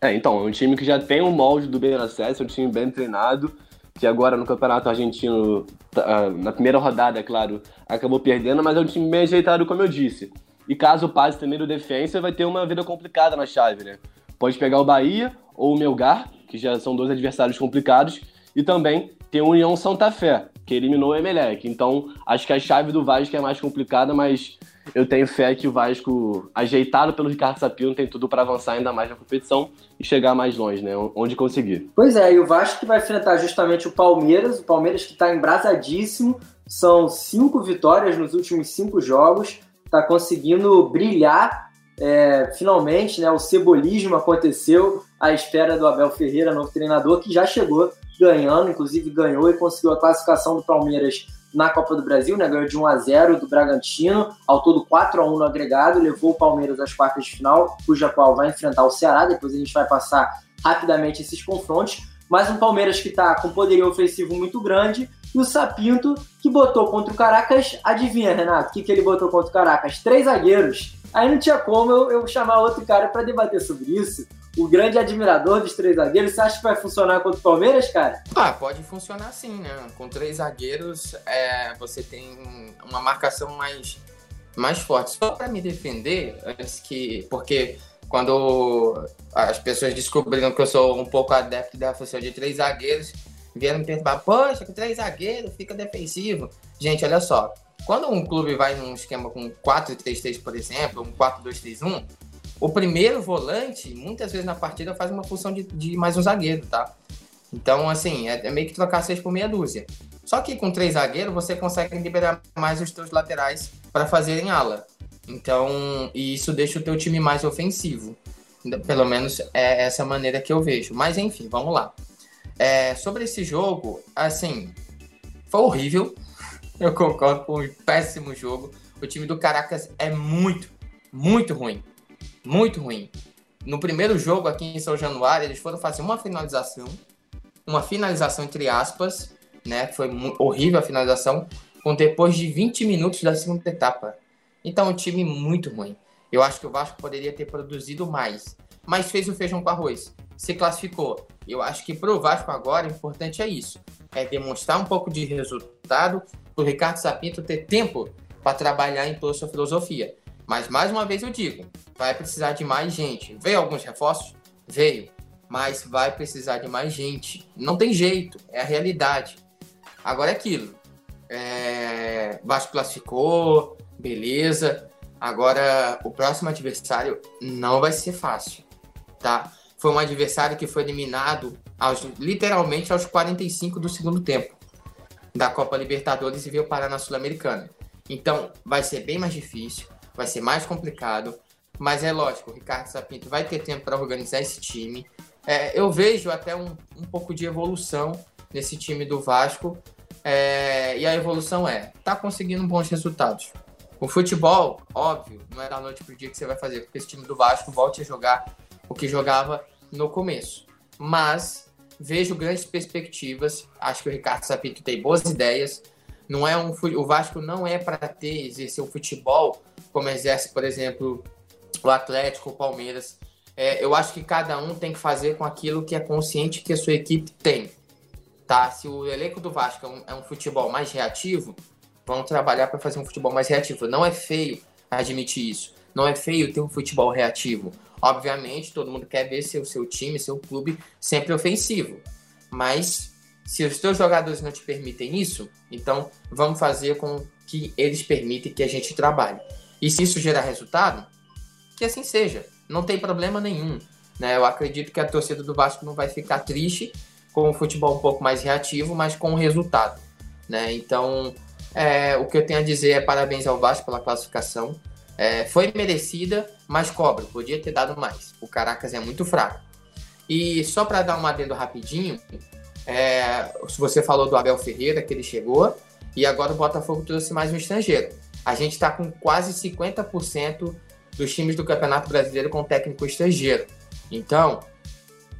É, então, é um time que já tem o um molde do BNSS, é um time bem treinado, que agora no Campeonato Argentino, tá, ah, na primeira rodada, é claro, acabou perdendo, mas é um time bem ajeitado, como eu disse. E caso passe também do Defensa, vai ter uma vida complicada na chave, né? Pode pegar o Bahia ou o Melgar, que já são dois adversários complicados, e também tem o União Santa Fé, que eliminou o Emelec. Então, acho que a chave do Vasco é mais complicada, mas eu tenho fé que o Vasco, ajeitado pelo Ricardo Sapino, tem tudo para avançar ainda mais na competição e chegar mais longe, né? Onde conseguir. Pois é, e o Vasco que vai enfrentar justamente o Palmeiras, o Palmeiras que está embrasadíssimo, são cinco vitórias nos últimos cinco jogos, está conseguindo brilhar. É, finalmente, né, o cebolismo aconteceu à espera do Abel Ferreira, novo treinador, que já chegou ganhando, inclusive ganhou e conseguiu a classificação do Palmeiras na Copa do Brasil, né? Ganhou de 1 a 0 do Bragantino, ao todo 4 a 1 no agregado, levou o Palmeiras às quartas de final, cuja qual vai enfrentar o Ceará, depois a gente vai passar rapidamente esses confrontos. Mas um Palmeiras que está com poderio ofensivo muito grande e o Sapinto que botou contra o Caracas, adivinha, Renato, o que, que ele botou contra o Caracas? Três zagueiros. Aí não tinha como eu, eu chamar outro cara para debater sobre isso o grande admirador dos três zagueiros. Você acha que vai funcionar contra o Palmeiras, cara? Ah, pode funcionar sim, né? Com três zagueiros, é, você tem uma marcação mais, mais forte. Só para me defender, antes que. Porque quando as pessoas descobriram que eu sou um pouco adepto da função de três zagueiros, vieram me perguntar: poxa, com três zagueiros fica defensivo. Gente, olha só. Quando um clube vai num esquema com 4-3-3, por exemplo, um 4-2-3-1, o primeiro volante, muitas vezes na partida, faz uma função de, de mais um zagueiro, tá? Então, assim, é, é, meio que trocar seis por meia dúzia. Só que com três zagueiros, você consegue liberar mais os seus laterais para fazerem ala. Então, e isso deixa o teu time mais ofensivo. Pelo menos é essa maneira que eu vejo. Mas, enfim, vamos lá. É, sobre esse jogo, assim, foi horrível. <laughs> Eu concordo com um péssimo jogo. O time do Caracas é muito, muito ruim. Muito ruim. No primeiro jogo aqui em São Januário, eles foram fazer uma finalização. Uma finalização entre aspas, né? Foi horrível a finalização. Com depois de 20 minutos da segunda etapa. Então, um time muito ruim. Eu acho que o Vasco poderia ter produzido mais. Mas fez o feijão com arroz. Se classificou. Eu acho que para o Vasco agora, o importante é isso. É demonstrar um pouco de resultado para o Ricardo Sapinto ter tempo para trabalhar em toda sua filosofia. Mas mais uma vez eu digo, vai precisar de mais gente. Veio alguns reforços? Veio. Mas vai precisar de mais gente. Não tem jeito, é a realidade. Agora é aquilo. É... Vasco classificou, beleza. Agora o próximo adversário não vai ser fácil, tá? Foi um adversário que foi eliminado aos, literalmente aos 45 do segundo tempo da Copa Libertadores e veio parar na Sul-Americana. Então vai ser bem mais difícil vai ser mais complicado, mas é lógico, o Ricardo Sapinto vai ter tempo para organizar esse time. É, eu vejo até um, um pouco de evolução nesse time do Vasco, é, e a evolução é, tá conseguindo bons resultados. O futebol, óbvio, não é da noite pro dia que você vai fazer, porque esse time do Vasco volte a jogar o que jogava no começo. Mas vejo grandes perspectivas, acho que o Ricardo Sapinto tem boas ideias. Não é um, o Vasco não é para ter exercer o futebol como exerce, por exemplo, o Atlético, o Palmeiras. É, eu acho que cada um tem que fazer com aquilo que é consciente que a sua equipe tem. Tá? Se o elenco do Vasco é um, é um futebol mais reativo, vamos trabalhar para fazer um futebol mais reativo. Não é feio admitir isso. Não é feio ter um futebol reativo. Obviamente, todo mundo quer ver seu, seu time, seu clube sempre ofensivo. Mas se os seus jogadores não te permitem isso, então vamos fazer com que eles permitem que a gente trabalhe. E se isso gerar resultado, que assim seja. Não tem problema nenhum. Né? Eu acredito que a torcida do Vasco não vai ficar triste com o futebol um pouco mais reativo, mas com o resultado. Né? Então, é, o que eu tenho a dizer é parabéns ao Vasco pela classificação. É, foi merecida, mas cobra. Podia ter dado mais. O Caracas é muito fraco. E só para dar um adendo rapidinho, é, você falou do Abel Ferreira, que ele chegou, e agora o Botafogo trouxe mais um estrangeiro a gente está com quase 50% dos times do Campeonato Brasileiro com técnico estrangeiro. Então,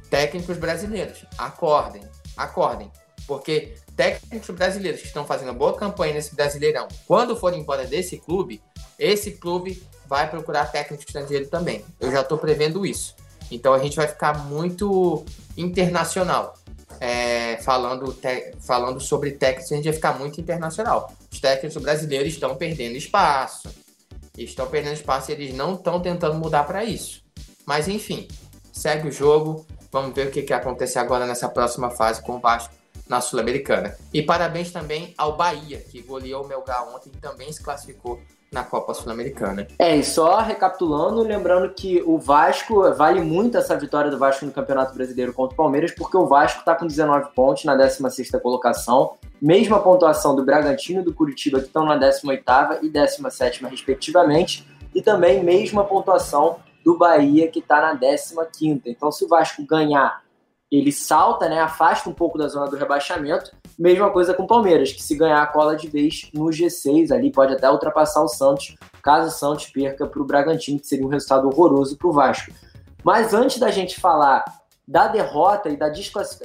técnicos brasileiros, acordem, acordem. Porque técnicos brasileiros que estão fazendo boa campanha nesse Brasileirão, quando forem embora desse clube, esse clube vai procurar técnico estrangeiro também. Eu já estou prevendo isso. Então a gente vai ficar muito internacional é, falando, te, falando sobre técnicos, a gente vai ficar muito internacional. Os técnicos brasileiros estão perdendo espaço. Estão perdendo espaço e eles não estão tentando mudar para isso. Mas enfim, segue o jogo. Vamos ver o que, que acontece agora nessa próxima fase com o Vasco na Sul-Americana. E parabéns também ao Bahia, que goleou o Melgar ontem e também se classificou na Copa Sul-Americana. É, e só recapitulando, lembrando que o Vasco, vale muito essa vitória do Vasco no Campeonato Brasileiro contra o Palmeiras, porque o Vasco está com 19 pontos na 16ª colocação, mesma pontuação do Bragantino e do Curitiba, que estão na 18ª e 17ª, respectivamente, e também mesma pontuação do Bahia, que está na 15ª. Então, se o Vasco ganhar ele salta, né, afasta um pouco da zona do rebaixamento. Mesma coisa com o Palmeiras, que se ganhar a cola de vez no G6 ali pode até ultrapassar o Santos, caso o Santos perca para o Bragantino, que seria um resultado horroroso para o Vasco. Mas antes da gente falar da derrota e da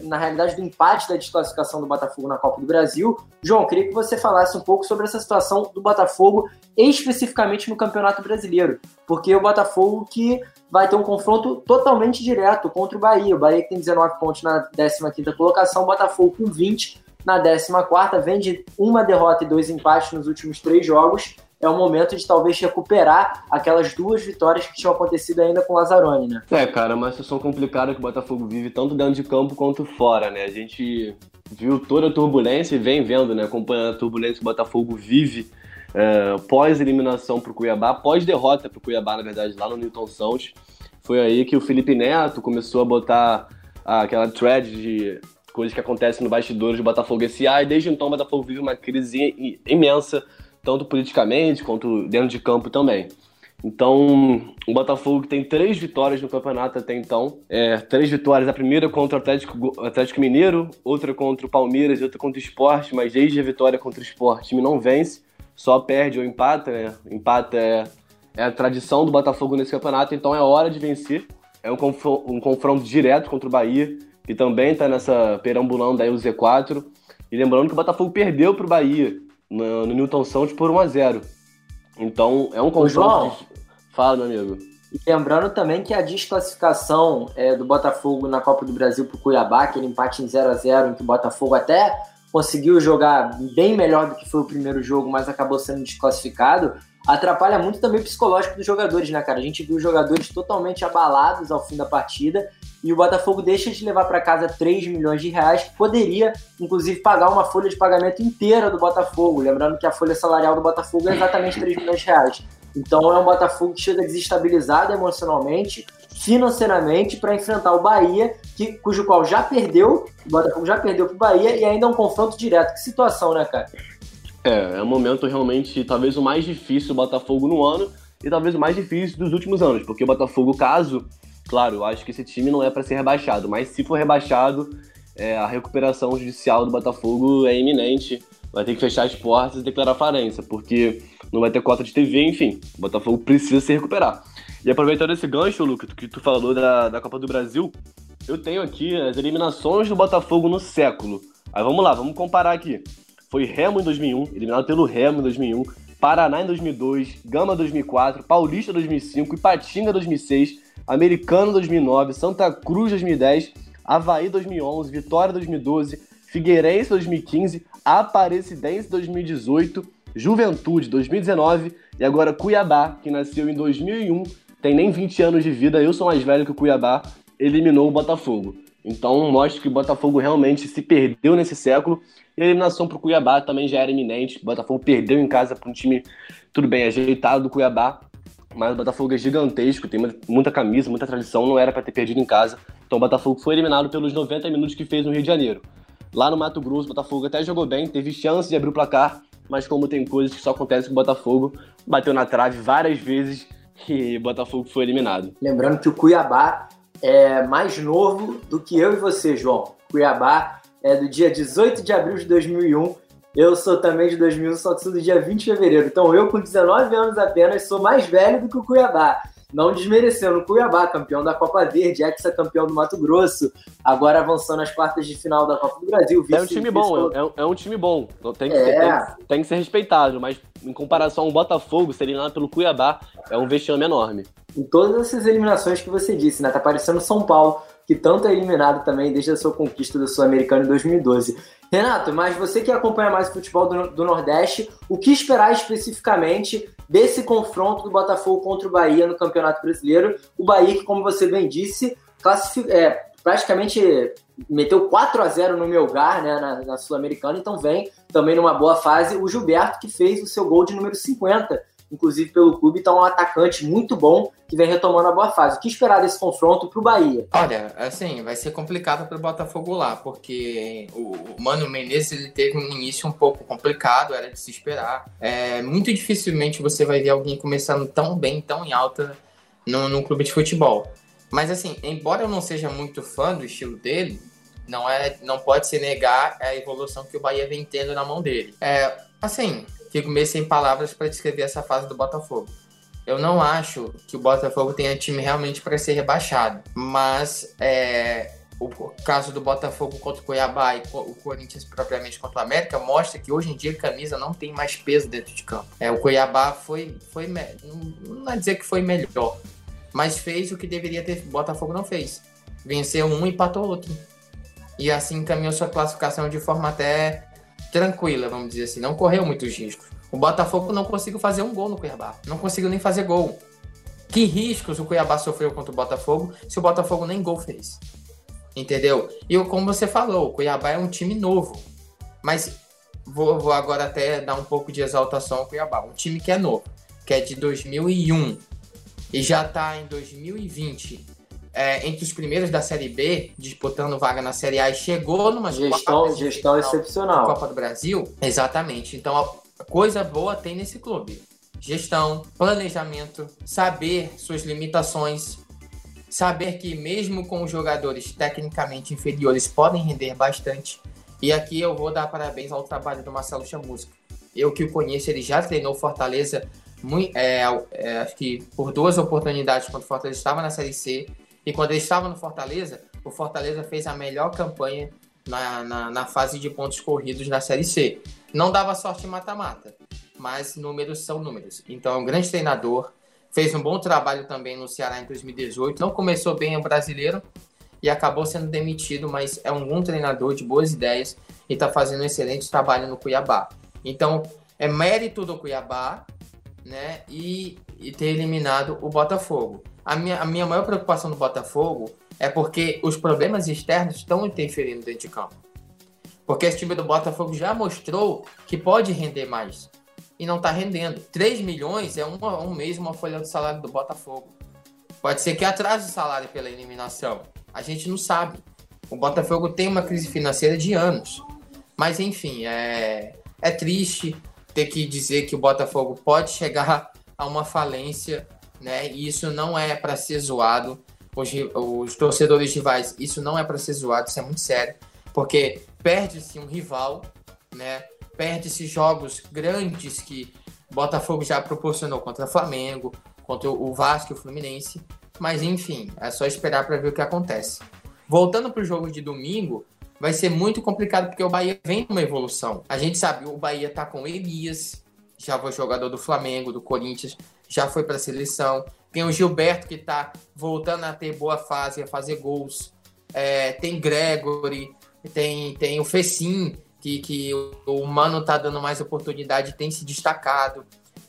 na realidade do empate da desclassificação do Botafogo na Copa do Brasil, João, queria que você falasse um pouco sobre essa situação do Botafogo especificamente no Campeonato Brasileiro, porque o Botafogo que vai ter um confronto totalmente direto contra o Bahia. O Bahia que tem 19 pontos na 15ª colocação, o Botafogo com 20 na 14ª, vem de uma derrota e dois empates nos últimos três jogos. É o momento de talvez recuperar aquelas duas vitórias que tinham acontecido ainda com o Lazzaroni, né? É, cara, uma situação complicada que o Botafogo vive tanto dentro de campo quanto fora, né? A gente viu toda a turbulência e vem vendo, né? Acompanhando a turbulência que o Botafogo vive é, pós-eliminação para o Cuiabá, pós-derrota para o Cuiabá, na verdade, lá no Newton Santos. Foi aí que o Felipe Neto começou a botar aquela thread de coisas que acontecem no bastidor de Botafogo S.A. e desde então o Botafogo vive uma crise imensa, tanto politicamente quanto dentro de campo também. Então, o Botafogo tem três vitórias no campeonato até então. É, três vitórias, a primeira contra o Atlético, Atlético Mineiro, outra contra o Palmeiras e outra contra o Esporte, mas desde a vitória contra o Esporte, o time não vence, só perde ou empata, né? Empata é, é a tradição do Botafogo nesse campeonato, então é hora de vencer. É um, um confronto direto contra o Bahia, que também está nessa perambulando aí o Z4. E lembrando que o Botafogo perdeu para o Bahia no, no Newton Santos por 1 a 0 Então é um confronto. Fala, meu amigo. E lembrando também que a desclassificação é, do Botafogo na Copa do Brasil para o Cuiabá, aquele empate em 0 a 0 em que o Botafogo até conseguiu jogar bem melhor do que foi o primeiro jogo, mas acabou sendo desclassificado, atrapalha muito também o psicológico dos jogadores, né, cara? A gente viu os jogadores totalmente abalados ao fim da partida e o Botafogo deixa de levar para casa 3 milhões de reais, que poderia, inclusive, pagar uma folha de pagamento inteira do Botafogo. Lembrando que a folha salarial do Botafogo é exatamente 3 milhões de reais. Então é um Botafogo que chega desestabilizado emocionalmente, financeiramente, para enfrentar o Bahia, que, cujo qual já perdeu, o Botafogo já perdeu para o Bahia e ainda é um confronto direto. Que situação, né, cara? É, é um momento realmente, talvez o mais difícil do Botafogo no ano e talvez o mais difícil dos últimos anos, porque o Botafogo, caso, claro, acho que esse time não é para ser rebaixado, mas se for rebaixado, é, a recuperação judicial do Botafogo é iminente. Vai ter que fechar as portas e declarar falência, porque não vai ter cota de TV, enfim. O Botafogo precisa se recuperar. E aproveitando esse gancho, Lucas, que tu falou da, da Copa do Brasil, eu tenho aqui as eliminações do Botafogo no século. Aí vamos lá, vamos comparar aqui. Foi Remo em 2001, eliminado pelo Remo em 2001, Paraná em 2002, Gama 2004, Paulista 2005, Ipatinga 2006, Americano 2009, Santa Cruz 2010, Havaí 2011, Vitória 2012, Figueirense 2015, Aparecidense 2018, Juventude 2019 e agora Cuiabá, que nasceu em 2001, tem nem 20 anos de vida, eu sou mais velho que o Cuiabá, eliminou o Botafogo. Então mostra que o Botafogo realmente se perdeu nesse século e a eliminação para o Cuiabá também já era iminente. O Botafogo perdeu em casa para um time, tudo bem, ajeitado do Cuiabá, mas o Botafogo é gigantesco, tem muita camisa, muita tradição, não era para ter perdido em casa. Então o Botafogo foi eliminado pelos 90 minutos que fez no Rio de Janeiro. Lá no Mato Grosso, o Botafogo até jogou bem, teve chance de abrir o placar, mas como tem coisas que só acontecem com o Botafogo, bateu na trave várias vezes e o Botafogo foi eliminado. Lembrando que o Cuiabá é mais novo do que eu e você, João. Cuiabá é do dia 18 de abril de 2001. Eu sou também de 2001, só que sou do dia 20 de fevereiro. Então eu, com 19 anos apenas, sou mais velho do que o Cuiabá. Não desmerecendo o Cuiabá, campeão da Copa Verde, ex-campeão do Mato Grosso, agora avançando às quartas de final da Copa do Brasil. é um time bom, é, um, é um time bom. Tem que, é. ser, tem, tem, que ser respeitado, mas em comparação ao Botafogo, ser eliminado pelo Cuiabá, é um vexame enorme. Em todas essas eliminações que você disse, né? Tá parecendo São Paulo, que tanto é eliminado também desde a sua conquista do Sul-Americano em 2012. Renato, mas você que acompanha mais o futebol do, do, Nordeste, o que esperar especificamente desse confronto do Botafogo contra o Bahia no Campeonato Brasileiro? O Bahia, que, como você bem disse, é, praticamente meteu 4 a 0 no meu lugar né, na, na Sul-Americana, então vem também numa boa fase o Gilberto, que fez o seu gol de número 50 inclusive pelo clube, é um atacante muito bom que vem retomando a boa fase. O que esperar desse confronto para o Bahia? Olha, assim, vai ser complicado para o Botafogo lá, porque o Mano Menezes ele teve um início um pouco complicado, era de se esperar. É, muito dificilmente você vai ver alguém começando tão bem, tão em alta no, no clube de futebol. Mas assim, embora eu não seja muito fã do estilo dele, não é, não pode se negar a evolução que o Bahia vem tendo na mão dele. É, assim, fico meio sem palavras para descrever essa fase do Botafogo. Eu não acho que o Botafogo tenha time realmente para ser rebaixado, mas é, o caso do Botafogo contra o Cuiabá e o Corinthians propriamente contra o América mostra que hoje em dia a camisa não tem mais peso dentro de campo. É, o Cuiabá foi, foi não é dizer que foi melhor, mas fez o que deveria ter, o Botafogo não fez. Venceu um e empatou outro. E assim encaminhou sua classificação de forma até tranquila, vamos dizer assim, não correu muitos riscos. O Botafogo não conseguiu fazer um gol no Cuiabá, não conseguiu nem fazer gol. Que riscos o Cuiabá sofreu contra o Botafogo se o Botafogo nem gol fez? Entendeu? E como você falou, o Cuiabá é um time novo, mas vou, vou agora até dar um pouco de exaltação ao Cuiabá. Um time que é novo, que é de 2001 e já está em 2020 é, entre os primeiros da Série B, disputando vaga na Série A e chegou numa gestão, gestão excepcional. Copa do Brasil. Exatamente. Então, coisa boa tem nesse clube. Gestão, planejamento, saber suas limitações, saber que mesmo com os jogadores tecnicamente inferiores podem render bastante. E aqui eu vou dar parabéns ao trabalho do Marcelo Chamusca. Eu que o conheço, ele já treinou Fortaleza, muito, é, é, acho que por duas oportunidades quando o Fortaleza estava na Série C e quando ele estava no Fortaleza, o Fortaleza fez a melhor campanha na, na, na fase de pontos corridos na Série C. Não dava sorte mata-mata, mas números são números. Então, é um grande treinador, fez um bom trabalho também no Ceará em 2018. Não começou bem o brasileiro e acabou sendo demitido, mas é um bom treinador de boas ideias e está fazendo um excelente trabalho no Cuiabá. Então, é mérito do Cuiabá né, e, e ter eliminado o Botafogo. A minha, a minha maior preocupação no Botafogo é porque os problemas externos estão interferindo dentro de campo. Porque esse time do Botafogo já mostrou que pode render mais. E não está rendendo. 3 milhões é um, um mês uma folha de salário do Botafogo. Pode ser que atrase o salário pela eliminação. A gente não sabe. O Botafogo tem uma crise financeira de anos. Mas enfim, é, é triste ter que dizer que o Botafogo pode chegar a uma falência né? E isso não é para ser zoado. Os, os torcedores rivais, isso não é para ser zoado, isso é muito sério, porque perde-se um rival, né? Perde-se jogos grandes que Botafogo já proporcionou contra Flamengo, contra o Vasco e o Fluminense. Mas enfim, é só esperar para ver o que acontece. Voltando para o jogo de domingo, vai ser muito complicado porque o Bahia vem numa evolução. A gente sabe, o Bahia tá com Elias, já foi jogador do Flamengo, do Corinthians, já foi para a seleção. Tem o Gilberto que está voltando a ter boa fase, a fazer gols. É, tem Gregory, tem, tem o Fecim, que, que o, Mano tá dando mais oportunidade, tem se destacado.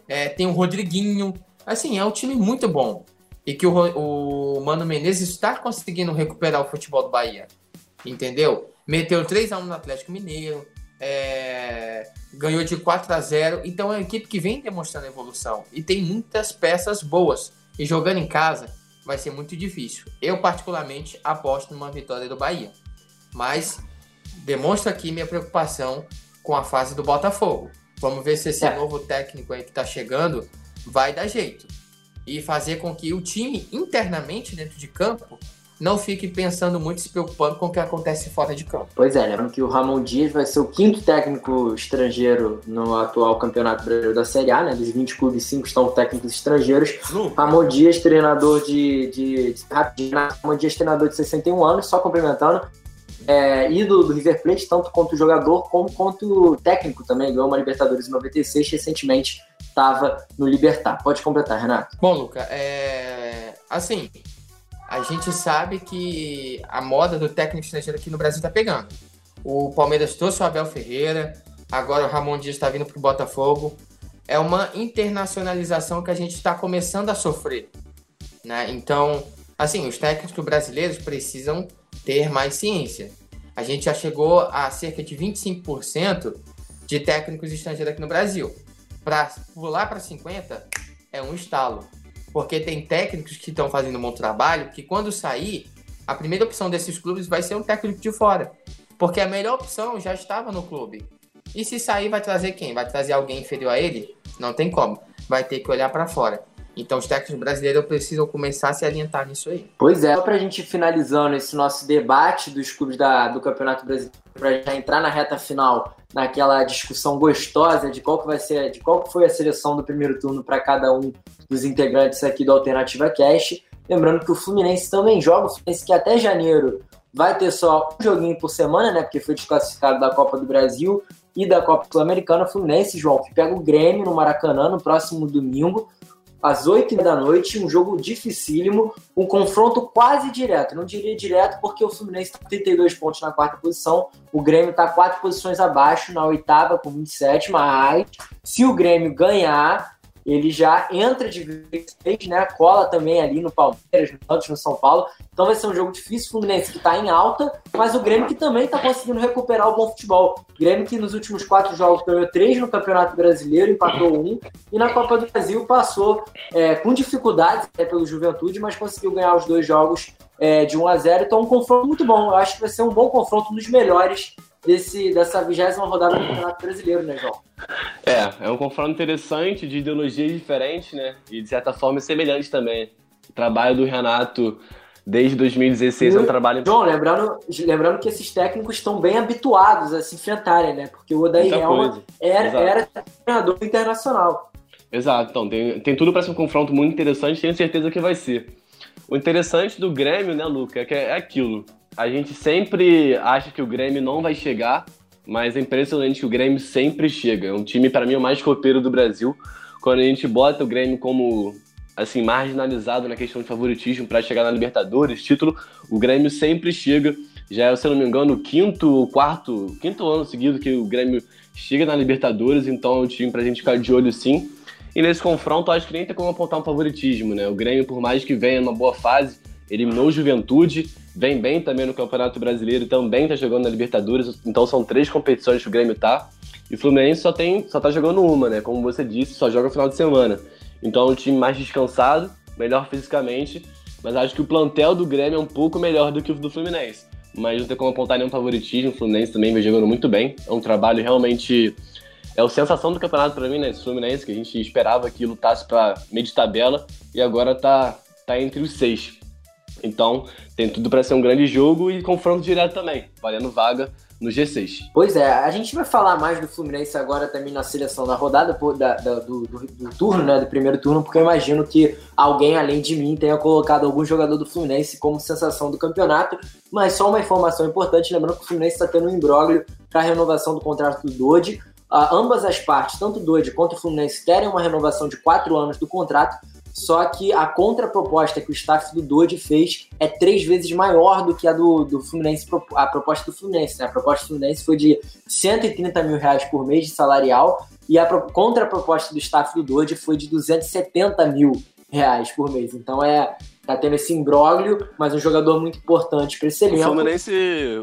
É, tem o Rodriguinho. Assim, é um time muito bom. E que o, o Mano Menezes está conseguindo recuperar o futebol do Bahia. Entendeu? Meteu 3x1 no Atlético Mineiro. É, ganhou de 4 a 0 então é uma equipe que vem demonstrando evolução e tem muitas peças boas. E jogando em casa vai ser muito difícil. Eu, particularmente, aposto numa vitória do Bahia. Mas demonstra aqui minha preocupação com a fase do Botafogo. Vamos ver se esse é. novo técnico aí que está chegando vai dar jeito. E fazer com que o time internamente dentro de campo não fique pensando muito, se preocupando com o que acontece fora de campo. Pois é, lembrando que o Ramon Dias vai ser o quinto técnico estrangeiro no atual Campeonato Brasileiro da Série A, né? Dos 20 clubes, 5 estão técnicos estrangeiros. Uh. Ramon Dias, treinador de, de, de, Ramon Dias, treinador de 61 anos, só complementando. É, ídolo do River Plate, tanto quanto jogador como quanto técnico também. Ganhou uma Libertadores em 96, recentemente estava no Libertar. Pode completar, Renato. Bom, Luca, é... assim, a gente sabe que a moda do técnico estrangeiro aqui no Brasil está pegando. O Palmeiras trouxe o Abel Ferreira, agora o Ramon Dias está vindo para o Botafogo. É uma internacionalização que a gente está começando a sofrer. Né? Então, assim, os técnicos brasileiros precisam ter mais ciência. A gente já chegou a cerca de 25% de técnicos estrangeiros aqui no Brasil. Para pular para 50% é um estalo porque tem técnicos que estão fazendo um bom trabalho, que quando sair, a primeira opção desses clubes vai ser um técnico de fora. Porque a melhor opção já estava no clube. E se sair, vai trazer quem? Vai trazer alguém inferior a ele? Não tem como. Vai ter que olhar para fora. Então os técnicos brasileiros precisam começar a se alientar nisso aí. Pois é, só para a gente finalizando esse nosso debate dos clubes da, do Campeonato Brasileiro, para entrar na reta final, naquela discussão gostosa de qual que vai ser, de qual que foi a seleção do primeiro turno para cada um dos integrantes aqui do Alternativa Cash. Lembrando que o Fluminense também joga, o Fluminense que até janeiro vai ter só um joguinho por semana, né? Porque foi desclassificado da Copa do Brasil e da Copa Sul-Americana. Fluminense, João, que pega o Grêmio no Maracanã no próximo domingo às 8 da noite, um jogo dificílimo, um confronto quase direto. Não diria direto porque o Fluminense está com 32 pontos na quarta posição, o Grêmio está quatro posições abaixo, na oitava com 27, mas se o Grêmio ganhar, ele já entra de vez, né? Cola também ali no Palmeiras, no Santos, no São Paulo. Então vai ser um jogo difícil. O Fluminense que está em alta, mas o Grêmio que também está conseguindo recuperar o bom futebol. O Grêmio que nos últimos quatro jogos ganhou três no Campeonato Brasileiro, empatou um, e na Copa do Brasil passou é, com dificuldades né, pelo Juventude, mas conseguiu ganhar os dois jogos é, de 1 a 0 Então, um confronto muito bom. Eu acho que vai ser um bom confronto, dos melhores desse, dessa vigésima rodada do Campeonato Brasileiro, né, João? É, é um confronto interessante, de ideologias diferentes, né? E de certa forma semelhantes também. O trabalho do Renato desde 2016 e, é um trabalho. João, lembrando, lembrando que esses técnicos estão bem habituados a se enfrentarem, né? Porque o Odair Helma era, era treinador internacional. Exato, então tem, tem tudo para ser um confronto muito interessante, tenho certeza que vai ser. O interessante do Grêmio, né, Luca, é que é aquilo. A gente sempre acha que o Grêmio não vai chegar, mas é impressionante que o Grêmio sempre chega. É um time, para mim, o mais copeiro do Brasil. Quando a gente bota o Grêmio como assim marginalizado na questão de favoritismo para chegar na Libertadores, título, o Grêmio sempre chega. Já é, se não me engano, o quinto ou quarto, quinto ano seguido que o Grêmio chega na Libertadores, então é um time para a gente ficar de olho sim. E nesse confronto, acho que nem tem como apontar um favoritismo, né? O Grêmio, por mais que venha numa boa fase, eliminou o Juventude, vem bem também no Campeonato Brasileiro, também tá jogando na Libertadores, então são três competições que o Grêmio tá. E o Fluminense só, tem, só tá jogando uma, né? Como você disse, só joga no final de semana. Então é um time mais descansado, melhor fisicamente, mas acho que o plantel do Grêmio é um pouco melhor do que o do Fluminense. Mas não tem como apontar nenhum favoritismo, o Fluminense também vem jogando muito bem. É um trabalho realmente. É a sensação do campeonato para mim, né? Esse Fluminense, que a gente esperava que lutasse para meio de tabela e agora tá, tá entre os seis. Então, tem tudo para ser um grande jogo e confronto direto também, valendo vaga no G6. Pois é, a gente vai falar mais do Fluminense agora também na seleção da rodada da, da, do, do, do, turno, né? Do primeiro turno, porque eu imagino que alguém além de mim tenha colocado algum jogador do Fluminense como sensação do campeonato. Mas só uma informação importante, lembrando que o Fluminense está tendo um imbróglio para a renovação do contrato do Dodi. Uh, ambas as partes, tanto o Dodi quanto o Fluminense, querem uma renovação de quatro anos do contrato, só que a contraproposta que o staff do Dodge fez é três vezes maior do que a do, do Fluminense, a proposta do Fluminense. Né? A proposta do Fluminense foi de 130 mil reais por mês de salarial e a contraproposta do staff do Dodge foi de 270 mil reais por mês. Então é tá tendo esse imbróglio, mas um jogador muito importante para esse elenco. O Fluminense,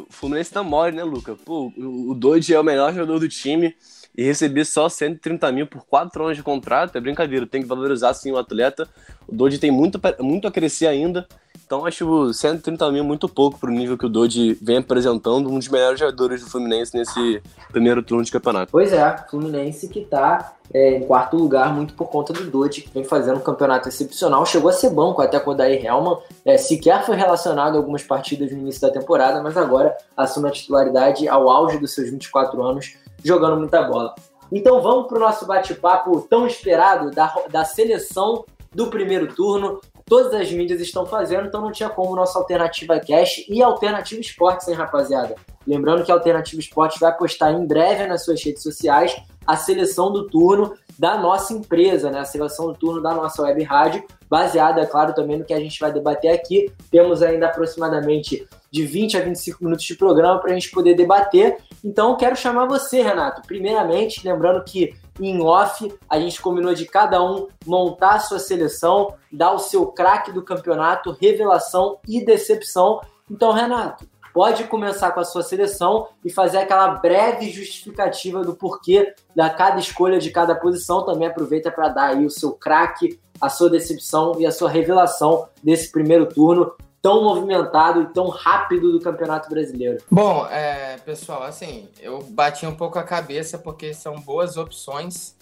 o Fluminense tá mole, né, Luca? Pô, o Dodge é o melhor jogador do time e receber só 130 mil por quatro anos de contrato é brincadeira. Tem que valorizar sim o atleta. O Dodge tem muito, muito a crescer ainda. Então acho 130 mil muito pouco para o nível que o Dodge vem apresentando, um dos melhores jogadores do Fluminense nesse primeiro turno de campeonato. Pois é, Fluminense que está é, em quarto lugar muito por conta do Dodge, que vem fazendo um campeonato excepcional. Chegou a ser banco até com o Daí Helman, é, sequer foi relacionado a algumas partidas no início da temporada, mas agora assume a titularidade ao auge dos seus 24 anos jogando muita bola. Então vamos para o nosso bate-papo tão esperado da, da seleção do primeiro turno. Todas as mídias estão fazendo, então não tinha como nossa Alternativa Cash e Alternativa Esportes, hein, rapaziada? Lembrando que a Alternativa Esportes vai postar em breve nas suas redes sociais a seleção do turno da nossa empresa, né? A seleção do turno da nossa web rádio, baseada, é claro, também no que a gente vai debater aqui. Temos ainda aproximadamente de 20 a 25 minutos de programa para a gente poder debater. Então, quero chamar você, Renato. Primeiramente, lembrando que em off a gente combinou de cada um montar a sua seleção, dar o seu craque do campeonato, revelação e decepção. Então, Renato, pode começar com a sua seleção e fazer aquela breve justificativa do porquê da cada escolha de cada posição. Também aproveita para dar aí o seu craque, a sua decepção e a sua revelação desse primeiro turno tão movimentado e tão rápido do Campeonato Brasileiro? Bom, é, pessoal, assim, eu bati um pouco a cabeça porque são boas opções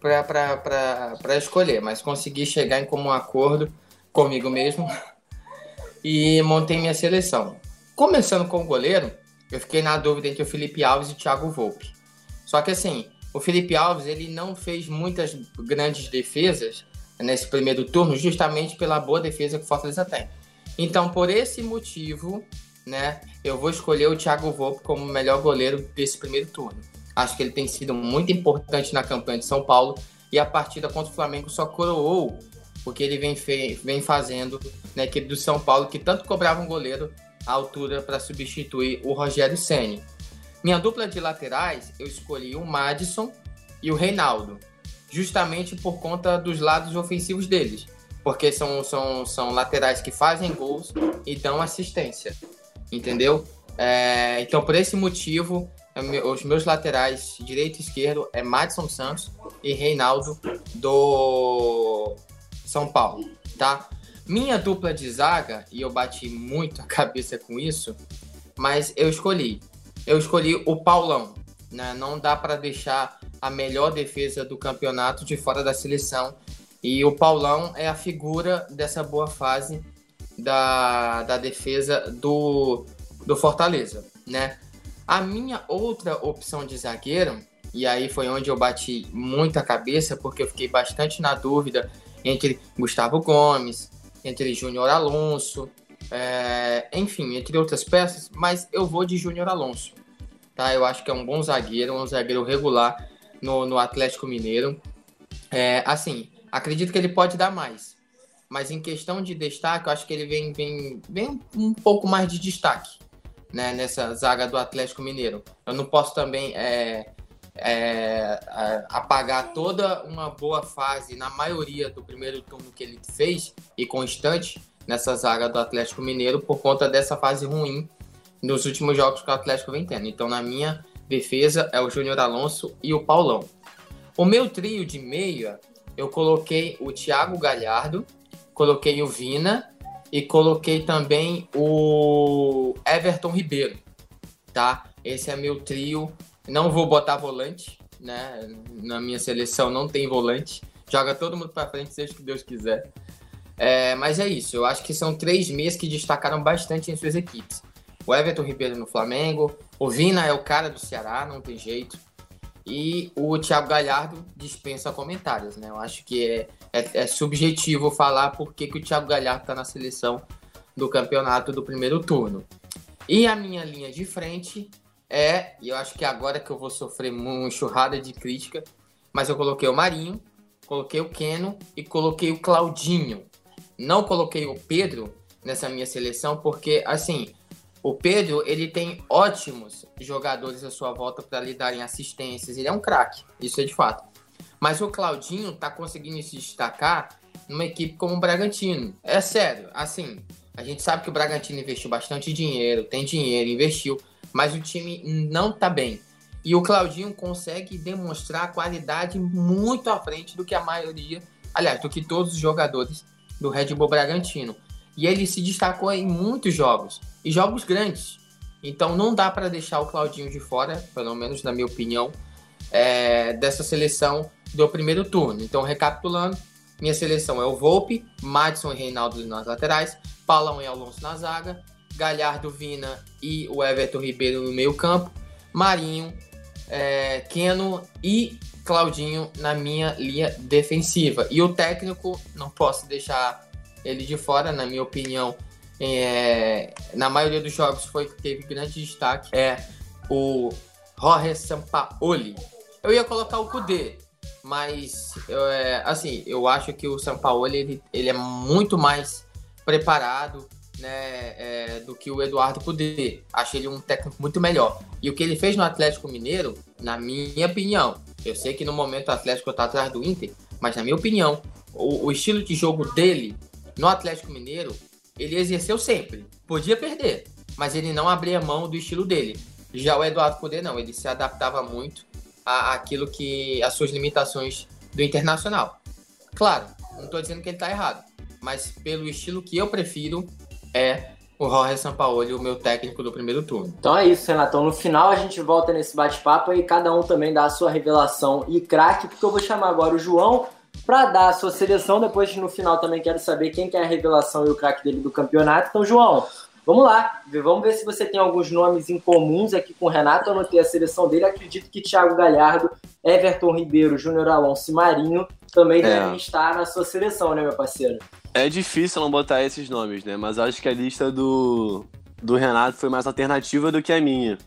para escolher, mas consegui chegar em comum acordo comigo mesmo <laughs> e montei minha seleção. Começando com o goleiro, eu fiquei na dúvida entre o Felipe Alves e o Thiago Volpe. Só que assim, o Felipe Alves ele não fez muitas grandes defesas nesse primeiro turno, justamente pela boa defesa que o Fortaleza tem. Então, por esse motivo, né, eu vou escolher o Thiago Volpe como o melhor goleiro desse primeiro turno. Acho que ele tem sido muito importante na campanha de São Paulo e a partida contra o Flamengo só coroou o que ele vem, vem fazendo na equipe do São Paulo, que tanto cobrava um goleiro à altura para substituir o Rogério Ceni. Minha dupla de laterais, eu escolhi o Madison e o Reinaldo. justamente por conta dos lados ofensivos deles. Porque são, são, são laterais que fazem gols e dão assistência. Entendeu? É, então, por esse motivo, os meus laterais direito e esquerdo é Madison Santos e Reinaldo do São Paulo, tá? Minha dupla de zaga, e eu bati muito a cabeça com isso, mas eu escolhi. Eu escolhi o Paulão. Né? Não dá para deixar a melhor defesa do campeonato de fora da seleção. E o Paulão é a figura dessa boa fase da, da defesa do, do Fortaleza, né? A minha outra opção de zagueiro, e aí foi onde eu bati muita cabeça, porque eu fiquei bastante na dúvida entre Gustavo Gomes, entre Júnior Alonso, é, enfim, entre outras peças, mas eu vou de Júnior Alonso. Tá? Eu acho que é um bom zagueiro, um zagueiro regular no, no Atlético Mineiro. É, assim, acredito que ele pode dar mais. Mas em questão de destaque, eu acho que ele vem, vem, vem um pouco mais de destaque né, nessa zaga do Atlético Mineiro. Eu não posso também é, é, apagar toda uma boa fase na maioria do primeiro turno que ele fez e constante nessa zaga do Atlético Mineiro por conta dessa fase ruim nos últimos jogos que o Atlético vem tendo. Então, na minha defesa, é o Júnior Alonso e o Paulão. O meu trio de meia, eu coloquei o Thiago Galhardo, coloquei o Vina e coloquei também o Everton Ribeiro, tá? Esse é meu trio não vou botar volante, né? Na minha seleção não tem volante. Joga todo mundo para frente, seja o que Deus quiser. É, mas é isso. Eu acho que são três meses que destacaram bastante em suas equipes. O Everton Ribeiro no Flamengo, o Vina é o cara do Ceará, não tem jeito. E o Thiago Galhardo dispensa comentários, né? Eu acho que é, é, é subjetivo falar por que, que o Thiago Galhardo está na seleção do campeonato do primeiro turno. E a minha linha de frente é, e eu acho que agora que eu vou sofrer uma enxurrada de crítica, mas eu coloquei o Marinho, coloquei o Keno e coloquei o Claudinho. Não coloquei o Pedro nessa minha seleção porque, assim, o Pedro ele tem ótimos jogadores à sua volta para lhe darem assistências. Ele é um craque, isso é de fato. Mas o Claudinho tá conseguindo se destacar numa equipe como o Bragantino. É sério, assim, a gente sabe que o Bragantino investiu bastante dinheiro, tem dinheiro, investiu, mas o time não tá bem. E o Claudinho consegue demonstrar qualidade muito à frente do que a maioria, aliás, do que todos os jogadores do Red Bull Bragantino. E ele se destacou em muitos jogos, e jogos grandes. Então não dá para deixar o Claudinho de fora, pelo menos na minha opinião, é, dessa seleção do primeiro turno. Então, recapitulando, minha seleção é o Volpe, Madison e Reinaldo nas laterais, Paulão e Alonso na zaga, Galhardo, Vina e o Everton Ribeiro no meio campo, Marinho, é, Keno e Claudinho na minha linha defensiva. E o técnico, não posso deixar ele de fora, na minha opinião, é, na maioria dos jogos foi que teve grande destaque, é o Jorge Sampaoli. Eu ia colocar o Kudê, mas é, assim, eu acho que o Sampaoli ele, ele é muito mais preparado, né, é, do que o Eduardo Cudê. Acho ele um técnico muito melhor. E o que ele fez no Atlético Mineiro, na minha opinião, eu sei que no momento o Atlético está atrás do Inter, mas na minha opinião, o, o, estilo de jogo dele no Atlético Mineiro, ele exerceu sempre. Podia perder, mas ele não abria mão do estilo dele. Já o Eduardo Cudê não, ele se adaptava muito àquilo que as suas limitações do Internacional. Claro, não estou dizendo que ele está errado, mas pelo estilo que eu prefiro, é o Jorge Sampaoli, o meu técnico do primeiro turno. Então é isso, Renatão. No final a gente volta nesse bate-papo e cada um também dá a sua revelação e craque, porque eu vou chamar agora o João para dar a sua seleção. Depois, no final, também quero saber quem que é a revelação e o craque dele do campeonato. Então, João, vamos lá. Vamos ver se você tem alguns nomes em comuns aqui com o Renato. Eu anotei a seleção dele. Acredito que Thiago Galhardo, Everton Ribeiro, Júnior Alonso e Marinho também é. devem estar na sua seleção, né, meu parceiro? É difícil não botar esses nomes, né? Mas acho que a lista do, do Renato foi mais alternativa do que a minha.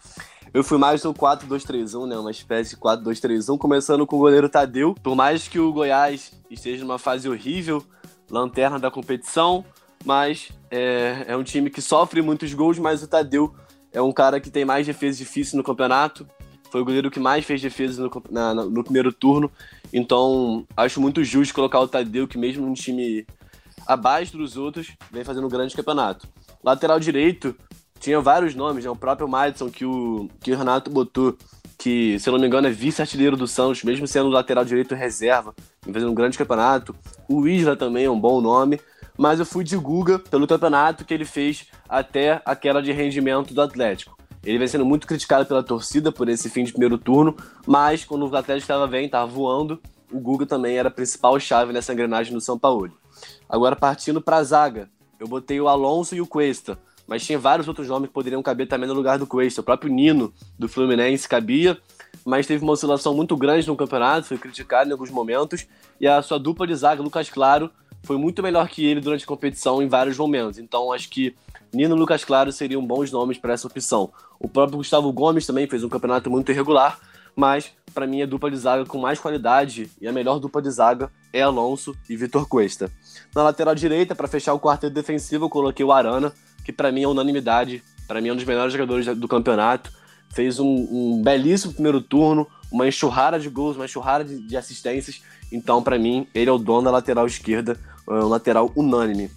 Eu fui mais no 4-2-3-1, né? Uma espécie de 4-2-3-1, começando com o goleiro Tadeu. Por mais que o Goiás esteja numa fase horrível, lanterna da competição, mas é, é um time que sofre muitos gols, mas o Tadeu é um cara que tem mais defesa difícil no campeonato. foi o goleiro que mais fez defesa no, na, no primeiro turno. Então, acho muito justo colocar o Tadeu, que mesmo num time abaixo dos outros, vem fazendo um grande campeonato. Lateral direito, tinha vários nomes, né? O próprio Madison, que o, que o Renato botou, que, se eu não me engano, é vice-artilheiro do Santos, mesmo sendo lateral direito reserva, vem fazendo um grande campeonato. O Isla também é um bom nome mas eu fui de Guga pelo campeonato que ele fez até a queda de rendimento do Atlético. Ele vem sendo muito criticado pela torcida por esse fim de primeiro turno, mas quando o Atlético estava bem, estava voando, o Guga também era a principal chave nessa engrenagem do São Paulo. Agora partindo para a zaga, eu botei o Alonso e o Cuesta, mas tinha vários outros nomes que poderiam caber também no lugar do Cuesta. O próprio Nino, do Fluminense, cabia, mas teve uma oscilação muito grande no campeonato, foi criticado em alguns momentos, e a sua dupla de zaga, Lucas Claro, foi muito melhor que ele durante a competição em vários momentos. Então acho que Nino e Lucas Claro seriam bons nomes para essa opção. O próprio Gustavo Gomes também fez um campeonato muito irregular, mas para mim a dupla de zaga com mais qualidade e a melhor dupla de zaga é Alonso e Vitor Cuesta. Na lateral direita, para fechar o quarteto defensivo, eu coloquei o Arana, que para mim é unanimidade, para mim é um dos melhores jogadores do campeonato. Fez um, um belíssimo primeiro turno, uma enxurrada de gols, uma enxurrada de, de assistências. Então, para mim, ele é o dono da lateral esquerda é um lateral unânime.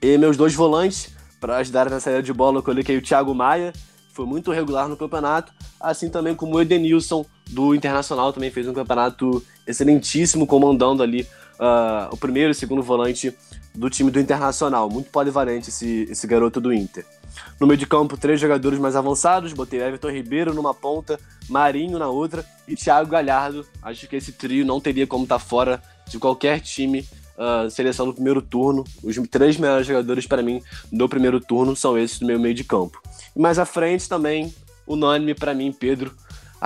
E meus dois volantes, para ajudar na saída de bola, eu coloquei o Thiago Maia, foi muito regular no campeonato, assim também como o Edenilson, do Internacional, também fez um campeonato excelentíssimo, comandando ali uh, o primeiro e segundo volante do time do Internacional. Muito polivalente esse, esse garoto do Inter. No meio de campo, três jogadores mais avançados, botei Everton Ribeiro numa ponta, Marinho na outra e Thiago Galhardo. Acho que esse trio não teria como estar tá fora de qualquer time uh, seleção do primeiro turno. Os três melhores jogadores para mim do primeiro turno são esses do meu meio de campo. E mais à frente também, unânime para mim, Pedro,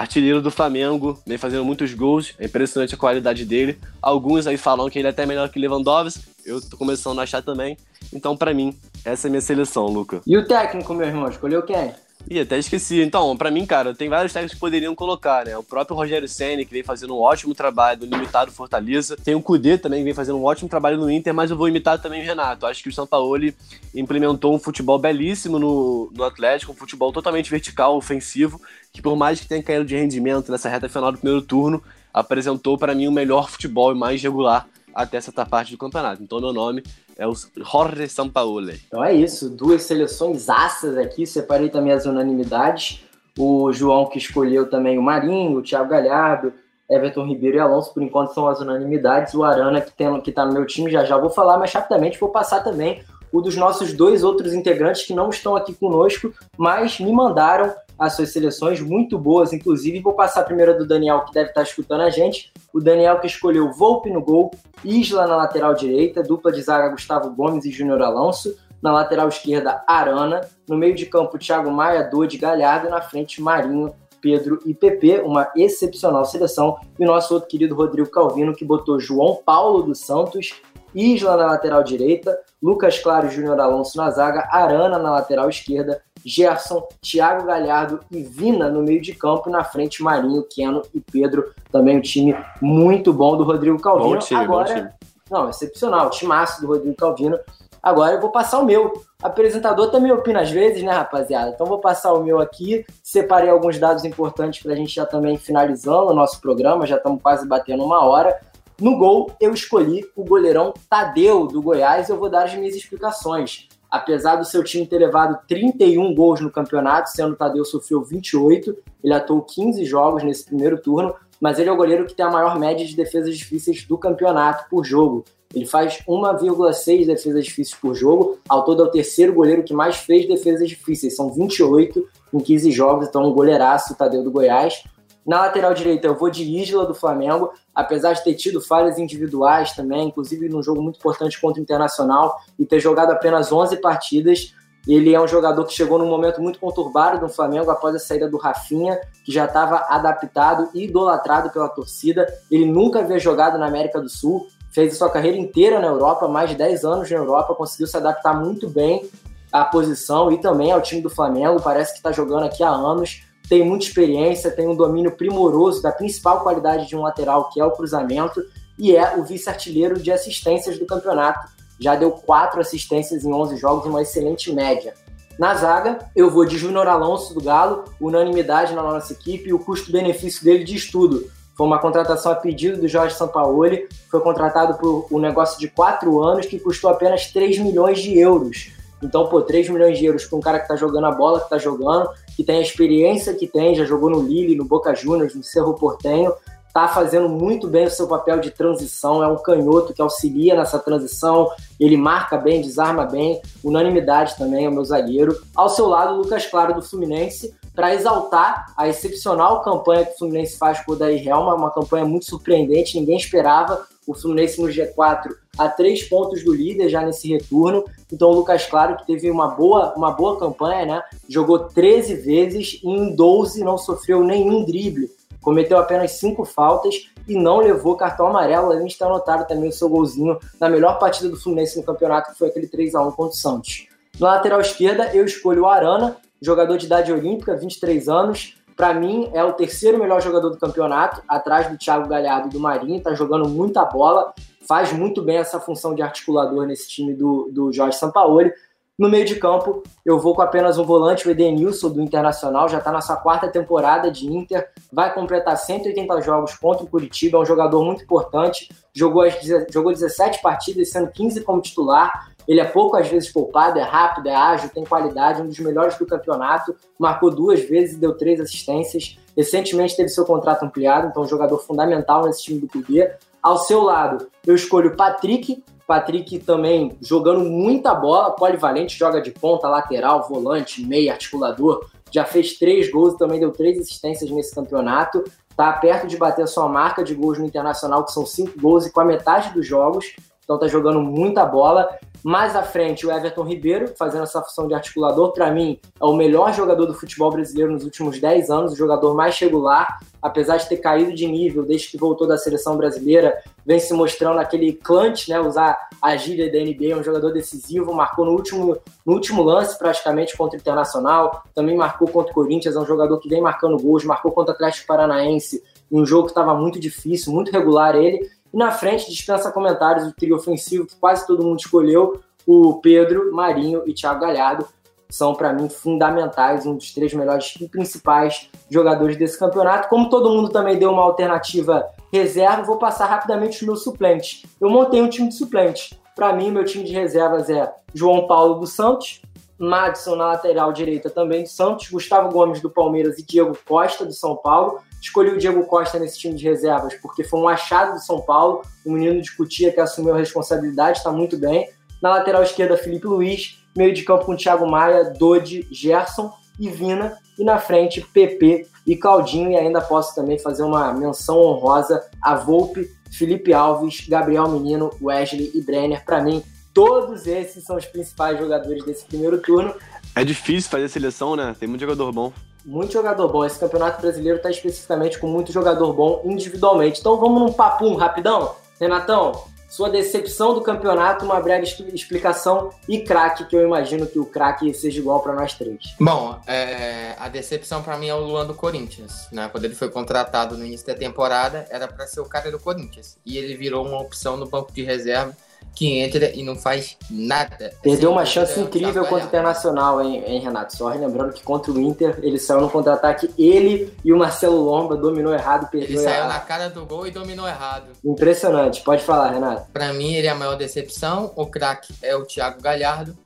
artilheiro do Flamengo, vem fazendo muitos gols, é impressionante a qualidade dele. Alguns aí falam que ele é até melhor que Lewandowski, eu tô começando a achar também. Então, para mim, essa é a minha seleção, Luca. E o técnico, meu irmão, escolheu quem? Ih, até esqueci. Então, para mim, cara, tem vários técnicos que poderiam colocar, né? O próprio Rogério Senna, que vem fazendo um ótimo trabalho no limitado Fortaleza. Tem o Cudê também, que vem fazendo um ótimo trabalho no Inter, mas eu vou imitar também o Renato. Acho que o Sampaoli implementou um futebol belíssimo no, no Atlético, um futebol totalmente vertical, ofensivo, que por mais que tenha caído de rendimento nessa reta final do primeiro turno, apresentou para mim o melhor futebol e mais regular até essa parte do campeonato. Então, meu nome é o Jorge Sampaoli. Então é isso, duas seleções aças aqui, separei também as unanimidades. O João que escolheu também o Marinho, o Thiago Galhardo, Everton Ribeiro e Alonso, por enquanto são as unanimidades. O Arana, que, tem, que tá no meu time, já já vou falar, mas rapidamente vou passar também o dos nossos dois outros integrantes que não estão aqui conosco, mas me mandaram as suas seleções muito boas, inclusive vou passar primeiro do Daniel, que deve estar escutando a gente. O Daniel que escolheu Volpe no gol, Isla na lateral direita, dupla de zaga Gustavo Gomes e Júnior Alonso, na lateral esquerda Arana, no meio de campo Thiago Maia, Dodi Galhardo, na frente Marinho, Pedro e PP, uma excepcional seleção, e o nosso outro querido Rodrigo Calvino, que botou João Paulo dos Santos, Isla na lateral direita, Lucas Claro e Júnior Alonso na zaga, Arana na lateral esquerda, Gerson, Thiago Galhardo e Vina no meio de campo, na frente Marinho, Keno e Pedro, também um time muito bom do Rodrigo Calvino. Bom time, Agora, bom time. Não, excepcional, timaço do Rodrigo Calvino. Agora eu vou passar o meu. Apresentador também opina às vezes, né, rapaziada? Então vou passar o meu aqui. Separei alguns dados importantes para a gente já também finalizando o nosso programa. Já estamos quase batendo uma hora. No gol, eu escolhi o goleirão Tadeu do Goiás. Eu vou dar as minhas explicações. Apesar do seu time ter levado 31 gols no campeonato, sendo o Tadeu sofreu 28, ele atuou 15 jogos nesse primeiro turno, mas ele é o goleiro que tem a maior média de defesas difíceis do campeonato por jogo. Ele faz 1,6 defesas difíceis por jogo. Ao todo é o terceiro goleiro que mais fez defesas difíceis. São 28 em 15 jogos, então um goleiraço o Tadeu do Goiás. Na lateral direita, eu vou de Isla do Flamengo, apesar de ter tido falhas individuais também, inclusive num jogo muito importante contra o Internacional e ter jogado apenas 11 partidas. Ele é um jogador que chegou num momento muito conturbado do Flamengo após a saída do Rafinha, que já estava adaptado e idolatrado pela torcida. Ele nunca havia jogado na América do Sul, fez sua carreira inteira na Europa, mais de 10 anos na Europa, conseguiu se adaptar muito bem à posição e também ao time do Flamengo. Parece que está jogando aqui há anos tem muita experiência, tem um domínio primoroso da principal qualidade de um lateral, que é o cruzamento, e é o vice-artilheiro de assistências do campeonato. Já deu quatro assistências em 11 jogos, uma excelente média. Na zaga, eu vou de Júnior Alonso do Galo, unanimidade na nossa equipe e o custo-benefício dele de estudo. Foi uma contratação a pedido do Jorge Sampaoli, foi contratado por um negócio de quatro anos que custou apenas 3 milhões de euros. Então, pô, 3 milhões de euros para um cara que tá jogando a bola que tá jogando, que tem a experiência que tem, já jogou no Lille, no Boca Juniors, no Cerro Portenho, tá fazendo muito bem o seu papel de transição, é um canhoto que auxilia nessa transição, ele marca bem, desarma bem, unanimidade também é o meu zagueiro. Ao seu lado, o Lucas Claro do Fluminense, para exaltar a excepcional campanha que o Fluminense faz por Daí Helma, uma campanha muito surpreendente, ninguém esperava o Fluminense no G4 a três pontos do líder já nesse retorno. Então o Lucas Claro, que teve uma boa, uma boa campanha, né? Jogou 13 vezes e em 12 não sofreu nenhum drible cometeu apenas cinco faltas e não levou cartão amarelo, além de ter anotado também o seu golzinho na melhor partida do Fluminense no campeonato, que foi aquele 3 a 1 contra o Santos. Na lateral esquerda, eu escolho o Arana, jogador de idade olímpica, 23 anos. Para mim, é o terceiro melhor jogador do campeonato, atrás do Thiago Galhardo e do Marinho. Está jogando muita bola, faz muito bem essa função de articulador nesse time do, do Jorge Sampaoli. No meio de campo, eu vou com apenas um volante, o Edenilson, do Internacional, já está na sua quarta temporada de Inter, vai completar 180 jogos contra o Curitiba, é um jogador muito importante, jogou, as, jogou 17 partidas, sendo 15 como titular, ele é pouco às vezes poupado, é rápido, é ágil, tem qualidade, um dos melhores do campeonato, marcou duas vezes e deu três assistências, recentemente teve seu contrato ampliado, então um jogador fundamental nesse time do Cudê. Ao seu lado, eu escolho Patrick, Patrick também jogando muita bola, polivalente, joga de ponta, lateral, volante, meia, articulador. Já fez três gols e também deu três assistências nesse campeonato. Está perto de bater a sua marca de gols no Internacional, que são cinco gols e com a metade dos jogos. Então está jogando muita bola. Mais à frente, o Everton Ribeiro, fazendo essa função de articulador, para mim, é o melhor jogador do futebol brasileiro nos últimos 10 anos, o jogador mais regular, apesar de ter caído de nível desde que voltou da seleção brasileira, vem se mostrando aquele clutch, né, usar a gíria da NBA, um jogador decisivo, marcou no último, no último lance praticamente contra o Internacional, também marcou contra o Corinthians, é um jogador que vem marcando gols, marcou contra o Atlético Paranaense, um jogo que estava muito difícil, muito regular ele, e na frente, dispensa comentários, o trio ofensivo que quase todo mundo escolheu, o Pedro, Marinho e Thiago Galhardo, são para mim fundamentais, um dos três melhores e principais jogadores desse campeonato. Como todo mundo também deu uma alternativa reserva, vou passar rapidamente os meus suplentes. Eu montei um time de suplentes. Para mim, meu time de reservas é João Paulo do Santos, Madison na lateral direita também do Santos, Gustavo Gomes do Palmeiras e Diego Costa do São Paulo. Escolhi o Diego Costa nesse time de reservas porque foi um achado do São Paulo, um menino de Cutia que assumiu a responsabilidade, está muito bem. Na lateral esquerda, Felipe Luiz, meio de campo com Thiago Maia, Dodi, Gerson e Vina. E na frente, PP e Claudinho. E ainda posso também fazer uma menção honrosa a Volpe, Felipe Alves, Gabriel Menino, Wesley e Brenner. Para mim, todos esses são os principais jogadores desse primeiro turno. É difícil fazer seleção, né? Tem muito jogador bom muito jogador bom. Esse campeonato brasileiro está especificamente com muito jogador bom individualmente. Então vamos num papum rapidão. Renatão, sua decepção do campeonato, uma breve explicação e craque, que eu imagino que o craque seja igual para nós três. Bom, é, a decepção para mim é o Luan do Corinthians. Né? Quando ele foi contratado no início da temporada, era para ser o cara do Corinthians. E ele virou uma opção no banco de reserva que entra e não faz nada. Perdeu uma chance incrível contra o Internacional, hein, hein, Renato? Só lembrando que contra o Inter, ele saiu no contra-ataque, ele e o Marcelo Lomba dominou errado e perdeu Ele saiu errado. na cara do gol e dominou errado. Impressionante, pode falar, Renato. Para mim, ele é a maior decepção. O craque é o Thiago Galhardo.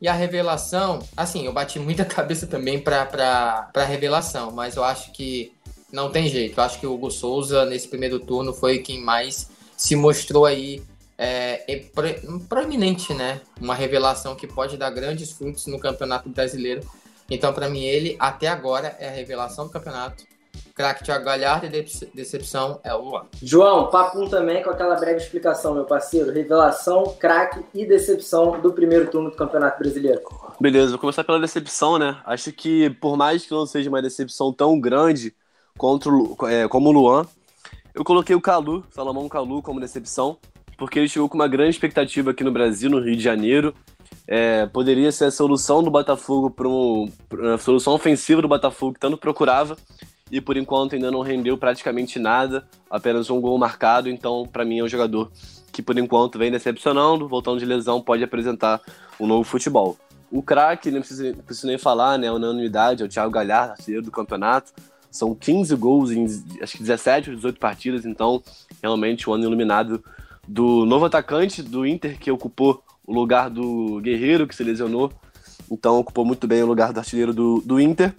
E a revelação, assim, eu bati muita <laughs> cabeça também para pra revelação, mas eu acho que não tem jeito. Eu acho que o Hugo Souza, nesse primeiro turno, foi quem mais se mostrou aí é, é proeminente, né? Uma revelação que pode dar grandes frutos no Campeonato Brasileiro. Então, para mim, ele até agora é a revelação do campeonato. Craque Thiago Galhardo e decepção é o Luan. João, papum também com aquela breve explicação, meu parceiro. Revelação, craque e decepção do primeiro turno do Campeonato Brasileiro. Beleza, vou começar pela decepção, né? Acho que por mais que não seja uma decepção tão grande contra o, é, como o Luan, eu coloquei o Calu, Salomão Calu, como decepção porque ele chegou com uma grande expectativa aqui no Brasil, no Rio de Janeiro. É, poderia ser a solução do Botafogo para um, a solução ofensiva do Botafogo que tanto procurava e por enquanto ainda não rendeu praticamente nada, apenas um gol marcado. Então, para mim, é um jogador que por enquanto vem decepcionando, voltando de lesão, pode apresentar um novo futebol. O craque, não preciso, preciso nem falar, né? Unanimidade, é o Thiago Galhardo, artilheiro do campeonato. São 15 gols em acho que 17 ou 18 partidas, então realmente o ano iluminado do novo atacante do Inter, que ocupou o lugar do Guerreiro, que se lesionou. Então ocupou muito bem o lugar do artilheiro do, do Inter.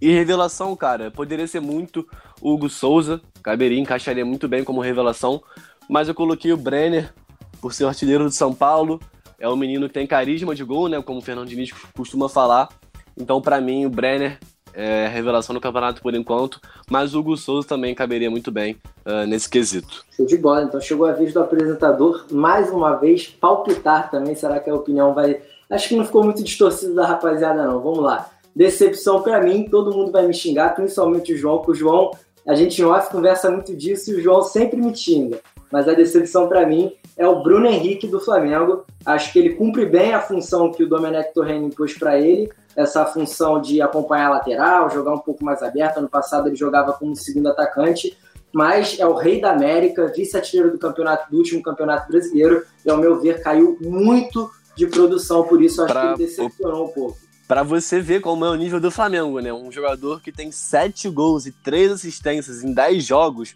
E revelação, cara, poderia ser muito Hugo Souza, caberia, encaixaria muito bem como revelação, mas eu coloquei o Brenner por ser o artilheiro do São Paulo. É um menino que tem carisma de gol, né, como o Fernando Diniz costuma falar. Então, para mim, o Brenner é revelação no campeonato por enquanto, mas o Hugo Souza também caberia muito bem uh, nesse quesito. Show de bola, então chegou a vez do apresentador mais uma vez palpitar também. Será que a opinião vai. Acho que não ficou muito distorcido da rapaziada, não. Vamos lá. Decepção para mim, todo mundo vai me xingar, principalmente o João, que o João, a gente em off conversa muito disso e o João sempre me xinga. Mas a decepção para mim é o Bruno Henrique do Flamengo. Acho que ele cumpre bem a função que o Domenech Torrent impôs para ele, essa função de acompanhar a lateral, jogar um pouco mais aberto. Ano passado ele jogava como segundo atacante, mas é o rei da América, vice-artilheiro do campeonato do último campeonato brasileiro, e ao meu ver caiu muito de produção, por isso acho pra... que ele decepcionou um pouco para você ver como é o nível do Flamengo, né? Um jogador que tem 7 gols e 3 assistências em 10 jogos,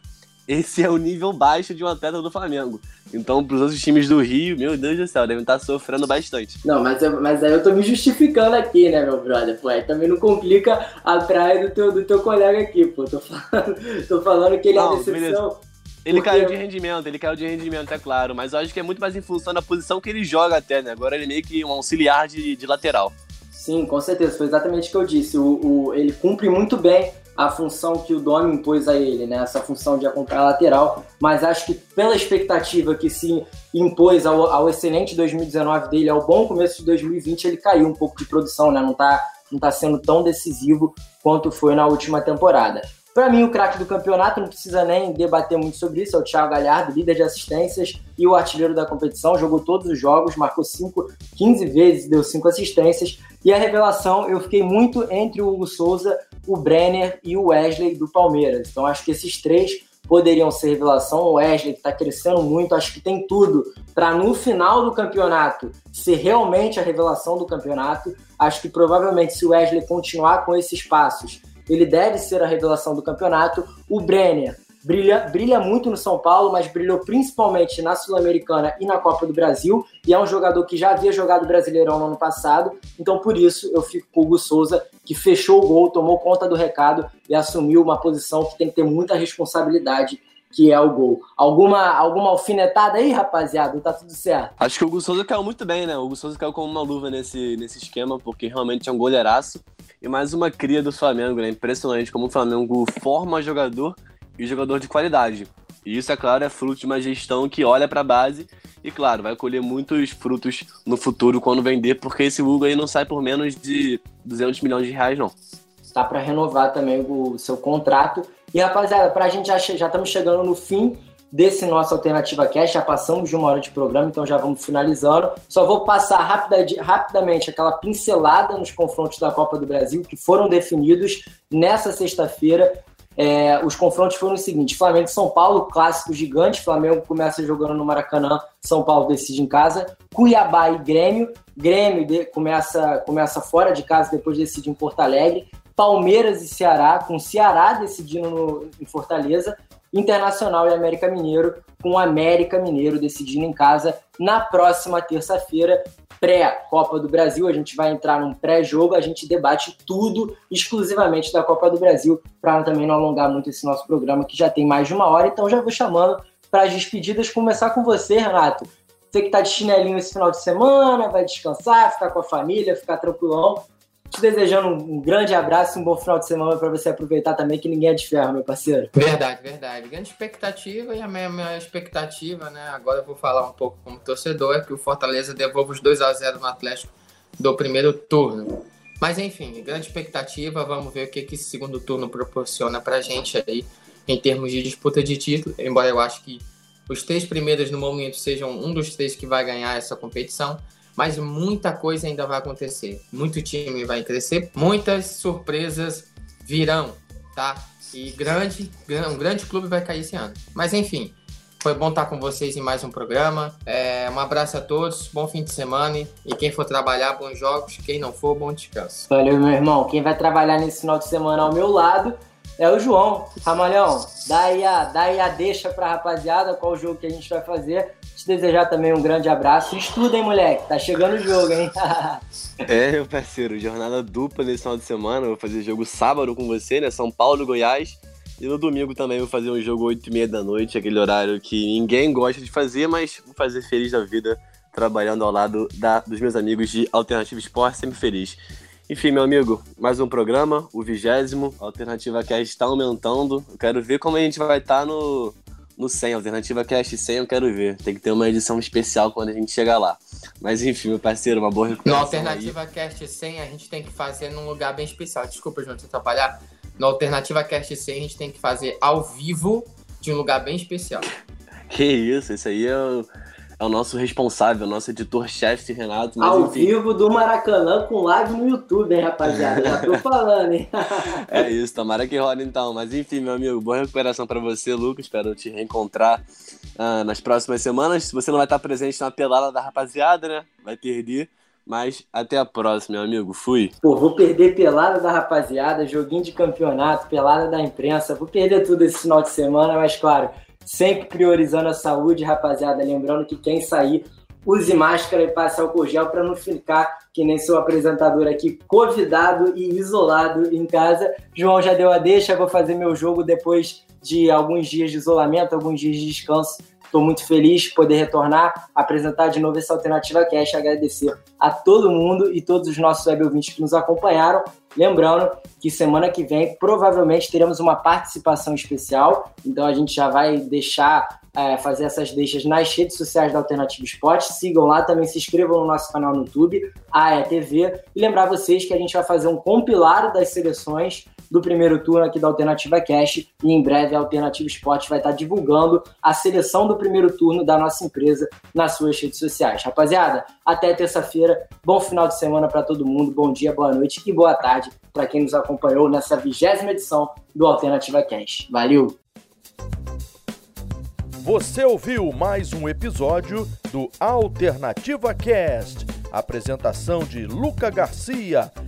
esse é o nível baixo de um atleta do Flamengo. Então, para os outros times do Rio, meu Deus do céu, devem estar sofrendo bastante. Não, mas, eu, mas aí eu tô me justificando aqui, né, meu brother? Pô, aí também não complica a praia do teu, do teu colega aqui, pô. Tô falando, <laughs> tô falando que ele não, é decepção. Beleza. Ele porque... caiu de rendimento, ele caiu de rendimento, é claro, mas eu acho que é muito mais em função da posição que ele joga até, né? Agora ele é meio que um auxiliar de, de lateral. Sim, com certeza, foi exatamente o que eu disse. O, o, ele cumpre muito bem a função que o Domi impôs a ele, né? Essa função de acompanhar a lateral, mas acho que pela expectativa que se impôs ao, ao, excelente 2019 dele, ao bom começo de 2020, ele caiu um pouco de produção, né? Não tá, não tá sendo tão decisivo quanto foi na última temporada. Para mim, o craque do campeonato, não precisa nem debater muito sobre isso, é o Thiago Galhardo, líder de assistências e o artilheiro da competição. Jogou todos os jogos, marcou 5, 15 vezes, deu 5 assistências. E a revelação, eu fiquei muito entre o Hugo Souza, o Brenner e o Wesley do Palmeiras. Então, acho que esses três poderiam ser revelação. O Wesley, que está crescendo muito, acho que tem tudo para no final do campeonato ser realmente a revelação do campeonato. Acho que provavelmente, se o Wesley continuar com esses passos ele deve ser a revelação do campeonato. O Brenner brilha, brilha muito no São Paulo, mas brilhou principalmente na Sul-Americana e na Copa do Brasil, e é um jogador que já havia jogado Brasileirão no ano passado, então por isso eu fico com o Hugo Souza, que fechou o gol, tomou conta do recado e assumiu uma posição que tem que ter muita responsabilidade que é o gol. Alguma, alguma alfinetada aí, rapaziada? Tá tudo certo? Acho que o Hugo Souza caiu muito bem, né? O Hugo Souza caiu como uma luva nesse, nesse esquema, porque realmente é um goleiraço. E mais uma cria do Flamengo, né? Impressionante como o Flamengo forma jogador e jogador de qualidade. E isso, é claro, é fruto de uma gestão que olha para a base e, claro, vai colher muitos frutos no futuro quando vender, porque esse Hugo aí não sai por menos de 200 milhões de reais, não. Tá para renovar também o seu contrato. E, rapaziada, para a gente já, já estamos chegando no fim desse nosso Alternativa Cash. Já passamos de uma hora de programa, então já vamos finalizando. Só vou passar rapida, rapidamente aquela pincelada nos confrontos da Copa do Brasil que foram definidos nessa sexta-feira. É, os confrontos foram os seguintes: Flamengo e São Paulo, clássico gigante. Flamengo começa jogando no Maracanã, São Paulo decide em casa. Cuiabá e Grêmio. Grêmio de, começa, começa fora de casa, depois decide em Porto Alegre. Palmeiras e Ceará, com Ceará decidindo no, em Fortaleza. Internacional e América Mineiro, com o América Mineiro decidindo em casa na próxima terça-feira, pré-Copa do Brasil. A gente vai entrar num pré-jogo, a gente debate tudo exclusivamente da Copa do Brasil, para também não alongar muito esse nosso programa, que já tem mais de uma hora. Então já vou chamando para as despedidas, começar com você, Renato. Você que está de chinelinho esse final de semana, vai descansar, ficar com a família, ficar tranquilão te desejando um grande abraço e um bom final de semana para você aproveitar também, que ninguém é de ferro, meu parceiro. Verdade, verdade. Grande expectativa e a minha, minha expectativa, né? Agora eu vou falar um pouco como torcedor, é que o Fortaleza devolva os 2 a 0 no Atlético do primeiro turno. Mas enfim, grande expectativa, vamos ver o que, que esse segundo turno proporciona pra gente aí em termos de disputa de título, embora eu acho que os três primeiros no momento sejam um dos três que vai ganhar essa competição mas muita coisa ainda vai acontecer. Muito time vai crescer, muitas surpresas virão, tá? E grande, um grande clube vai cair esse ano. Mas enfim, Foi bom estar com vocês em mais um programa. É, um abraço a todos, bom fim de semana. E quem for trabalhar, bons jogos. Quem não for, bom descanso. Valeu, meu irmão. Quem vai trabalhar nesse final de semana ao meu lado é o João. Ramalhão, dá aí a, dá aí a deixa pra rapaziada qual jogo que a gente vai fazer. Te desejar também um grande abraço. Estuda, hein, moleque? Tá chegando o jogo, hein? <laughs> é, meu parceiro, jornada dupla nesse final de semana. vou fazer jogo sábado com você, né? São Paulo, Goiás. E no domingo também vou fazer um jogo 8 e meia da noite, aquele horário que ninguém gosta de fazer, mas vou fazer feliz da vida, trabalhando ao lado da, dos meus amigos de Alternativa Esporte, sempre feliz. Enfim, meu amigo, mais um programa, o vigésimo, Alternativa Cast está aumentando. Eu quero ver como a gente vai estar tá no, no 100, Alternativa Cast 100, eu quero ver. Tem que ter uma edição especial quando a gente chegar lá. Mas enfim, meu parceiro, uma boa recuperação. No Alternativa aí. Cast 100, a gente tem que fazer num lugar bem especial. Desculpa, João, te atrapalhar no Alternativa Cast 100 a gente tem que fazer ao vivo de um lugar bem especial. Que isso, esse aí é o, é o nosso responsável, o nosso editor-chefe, Renato. ao enfim. vivo do Maracanã com live no YouTube, hein, rapaziada? Já tô <laughs> falando, hein? <laughs> é isso, tomara que rola então. Mas enfim, meu amigo, boa recuperação para você, Lucas. Espero te reencontrar uh, nas próximas semanas. Se você não vai estar presente na pelada da rapaziada, né? Vai perder. Mas até a próxima, meu amigo. Fui. Pô, vou perder pelada da rapaziada, joguinho de campeonato, pelada da imprensa. Vou perder tudo esse final de semana, mas claro, sempre priorizando a saúde, rapaziada. Lembrando que quem sair, use máscara e passe álcool gel para não ficar que nem seu apresentador aqui, convidado e isolado em casa. João já deu a deixa, vou fazer meu jogo depois de alguns dias de isolamento, alguns dias de descanso Estou muito feliz de poder retornar, apresentar de novo essa Alternativa Cash, agradecer a todo mundo e todos os nossos web ouvintes que nos acompanharam. Lembrando que semana que vem provavelmente teremos uma participação especial, então a gente já vai deixar é, fazer essas deixas nas redes sociais da Alternativa Esporte. Sigam lá, também se inscrevam no nosso canal no YouTube, AETV. E lembrar vocês que a gente vai fazer um compilado das seleções do primeiro turno aqui da Alternativa Cash e em breve a Alternativa Esporte vai estar divulgando a seleção do primeiro turno da nossa empresa nas suas redes sociais. Rapaziada, até terça-feira, bom final de semana para todo mundo, bom dia, boa noite e boa tarde para quem nos acompanhou nessa vigésima edição do Alternativa Cash. Valeu! Você ouviu mais um episódio do Alternativa Cast. Apresentação de Luca Garcia,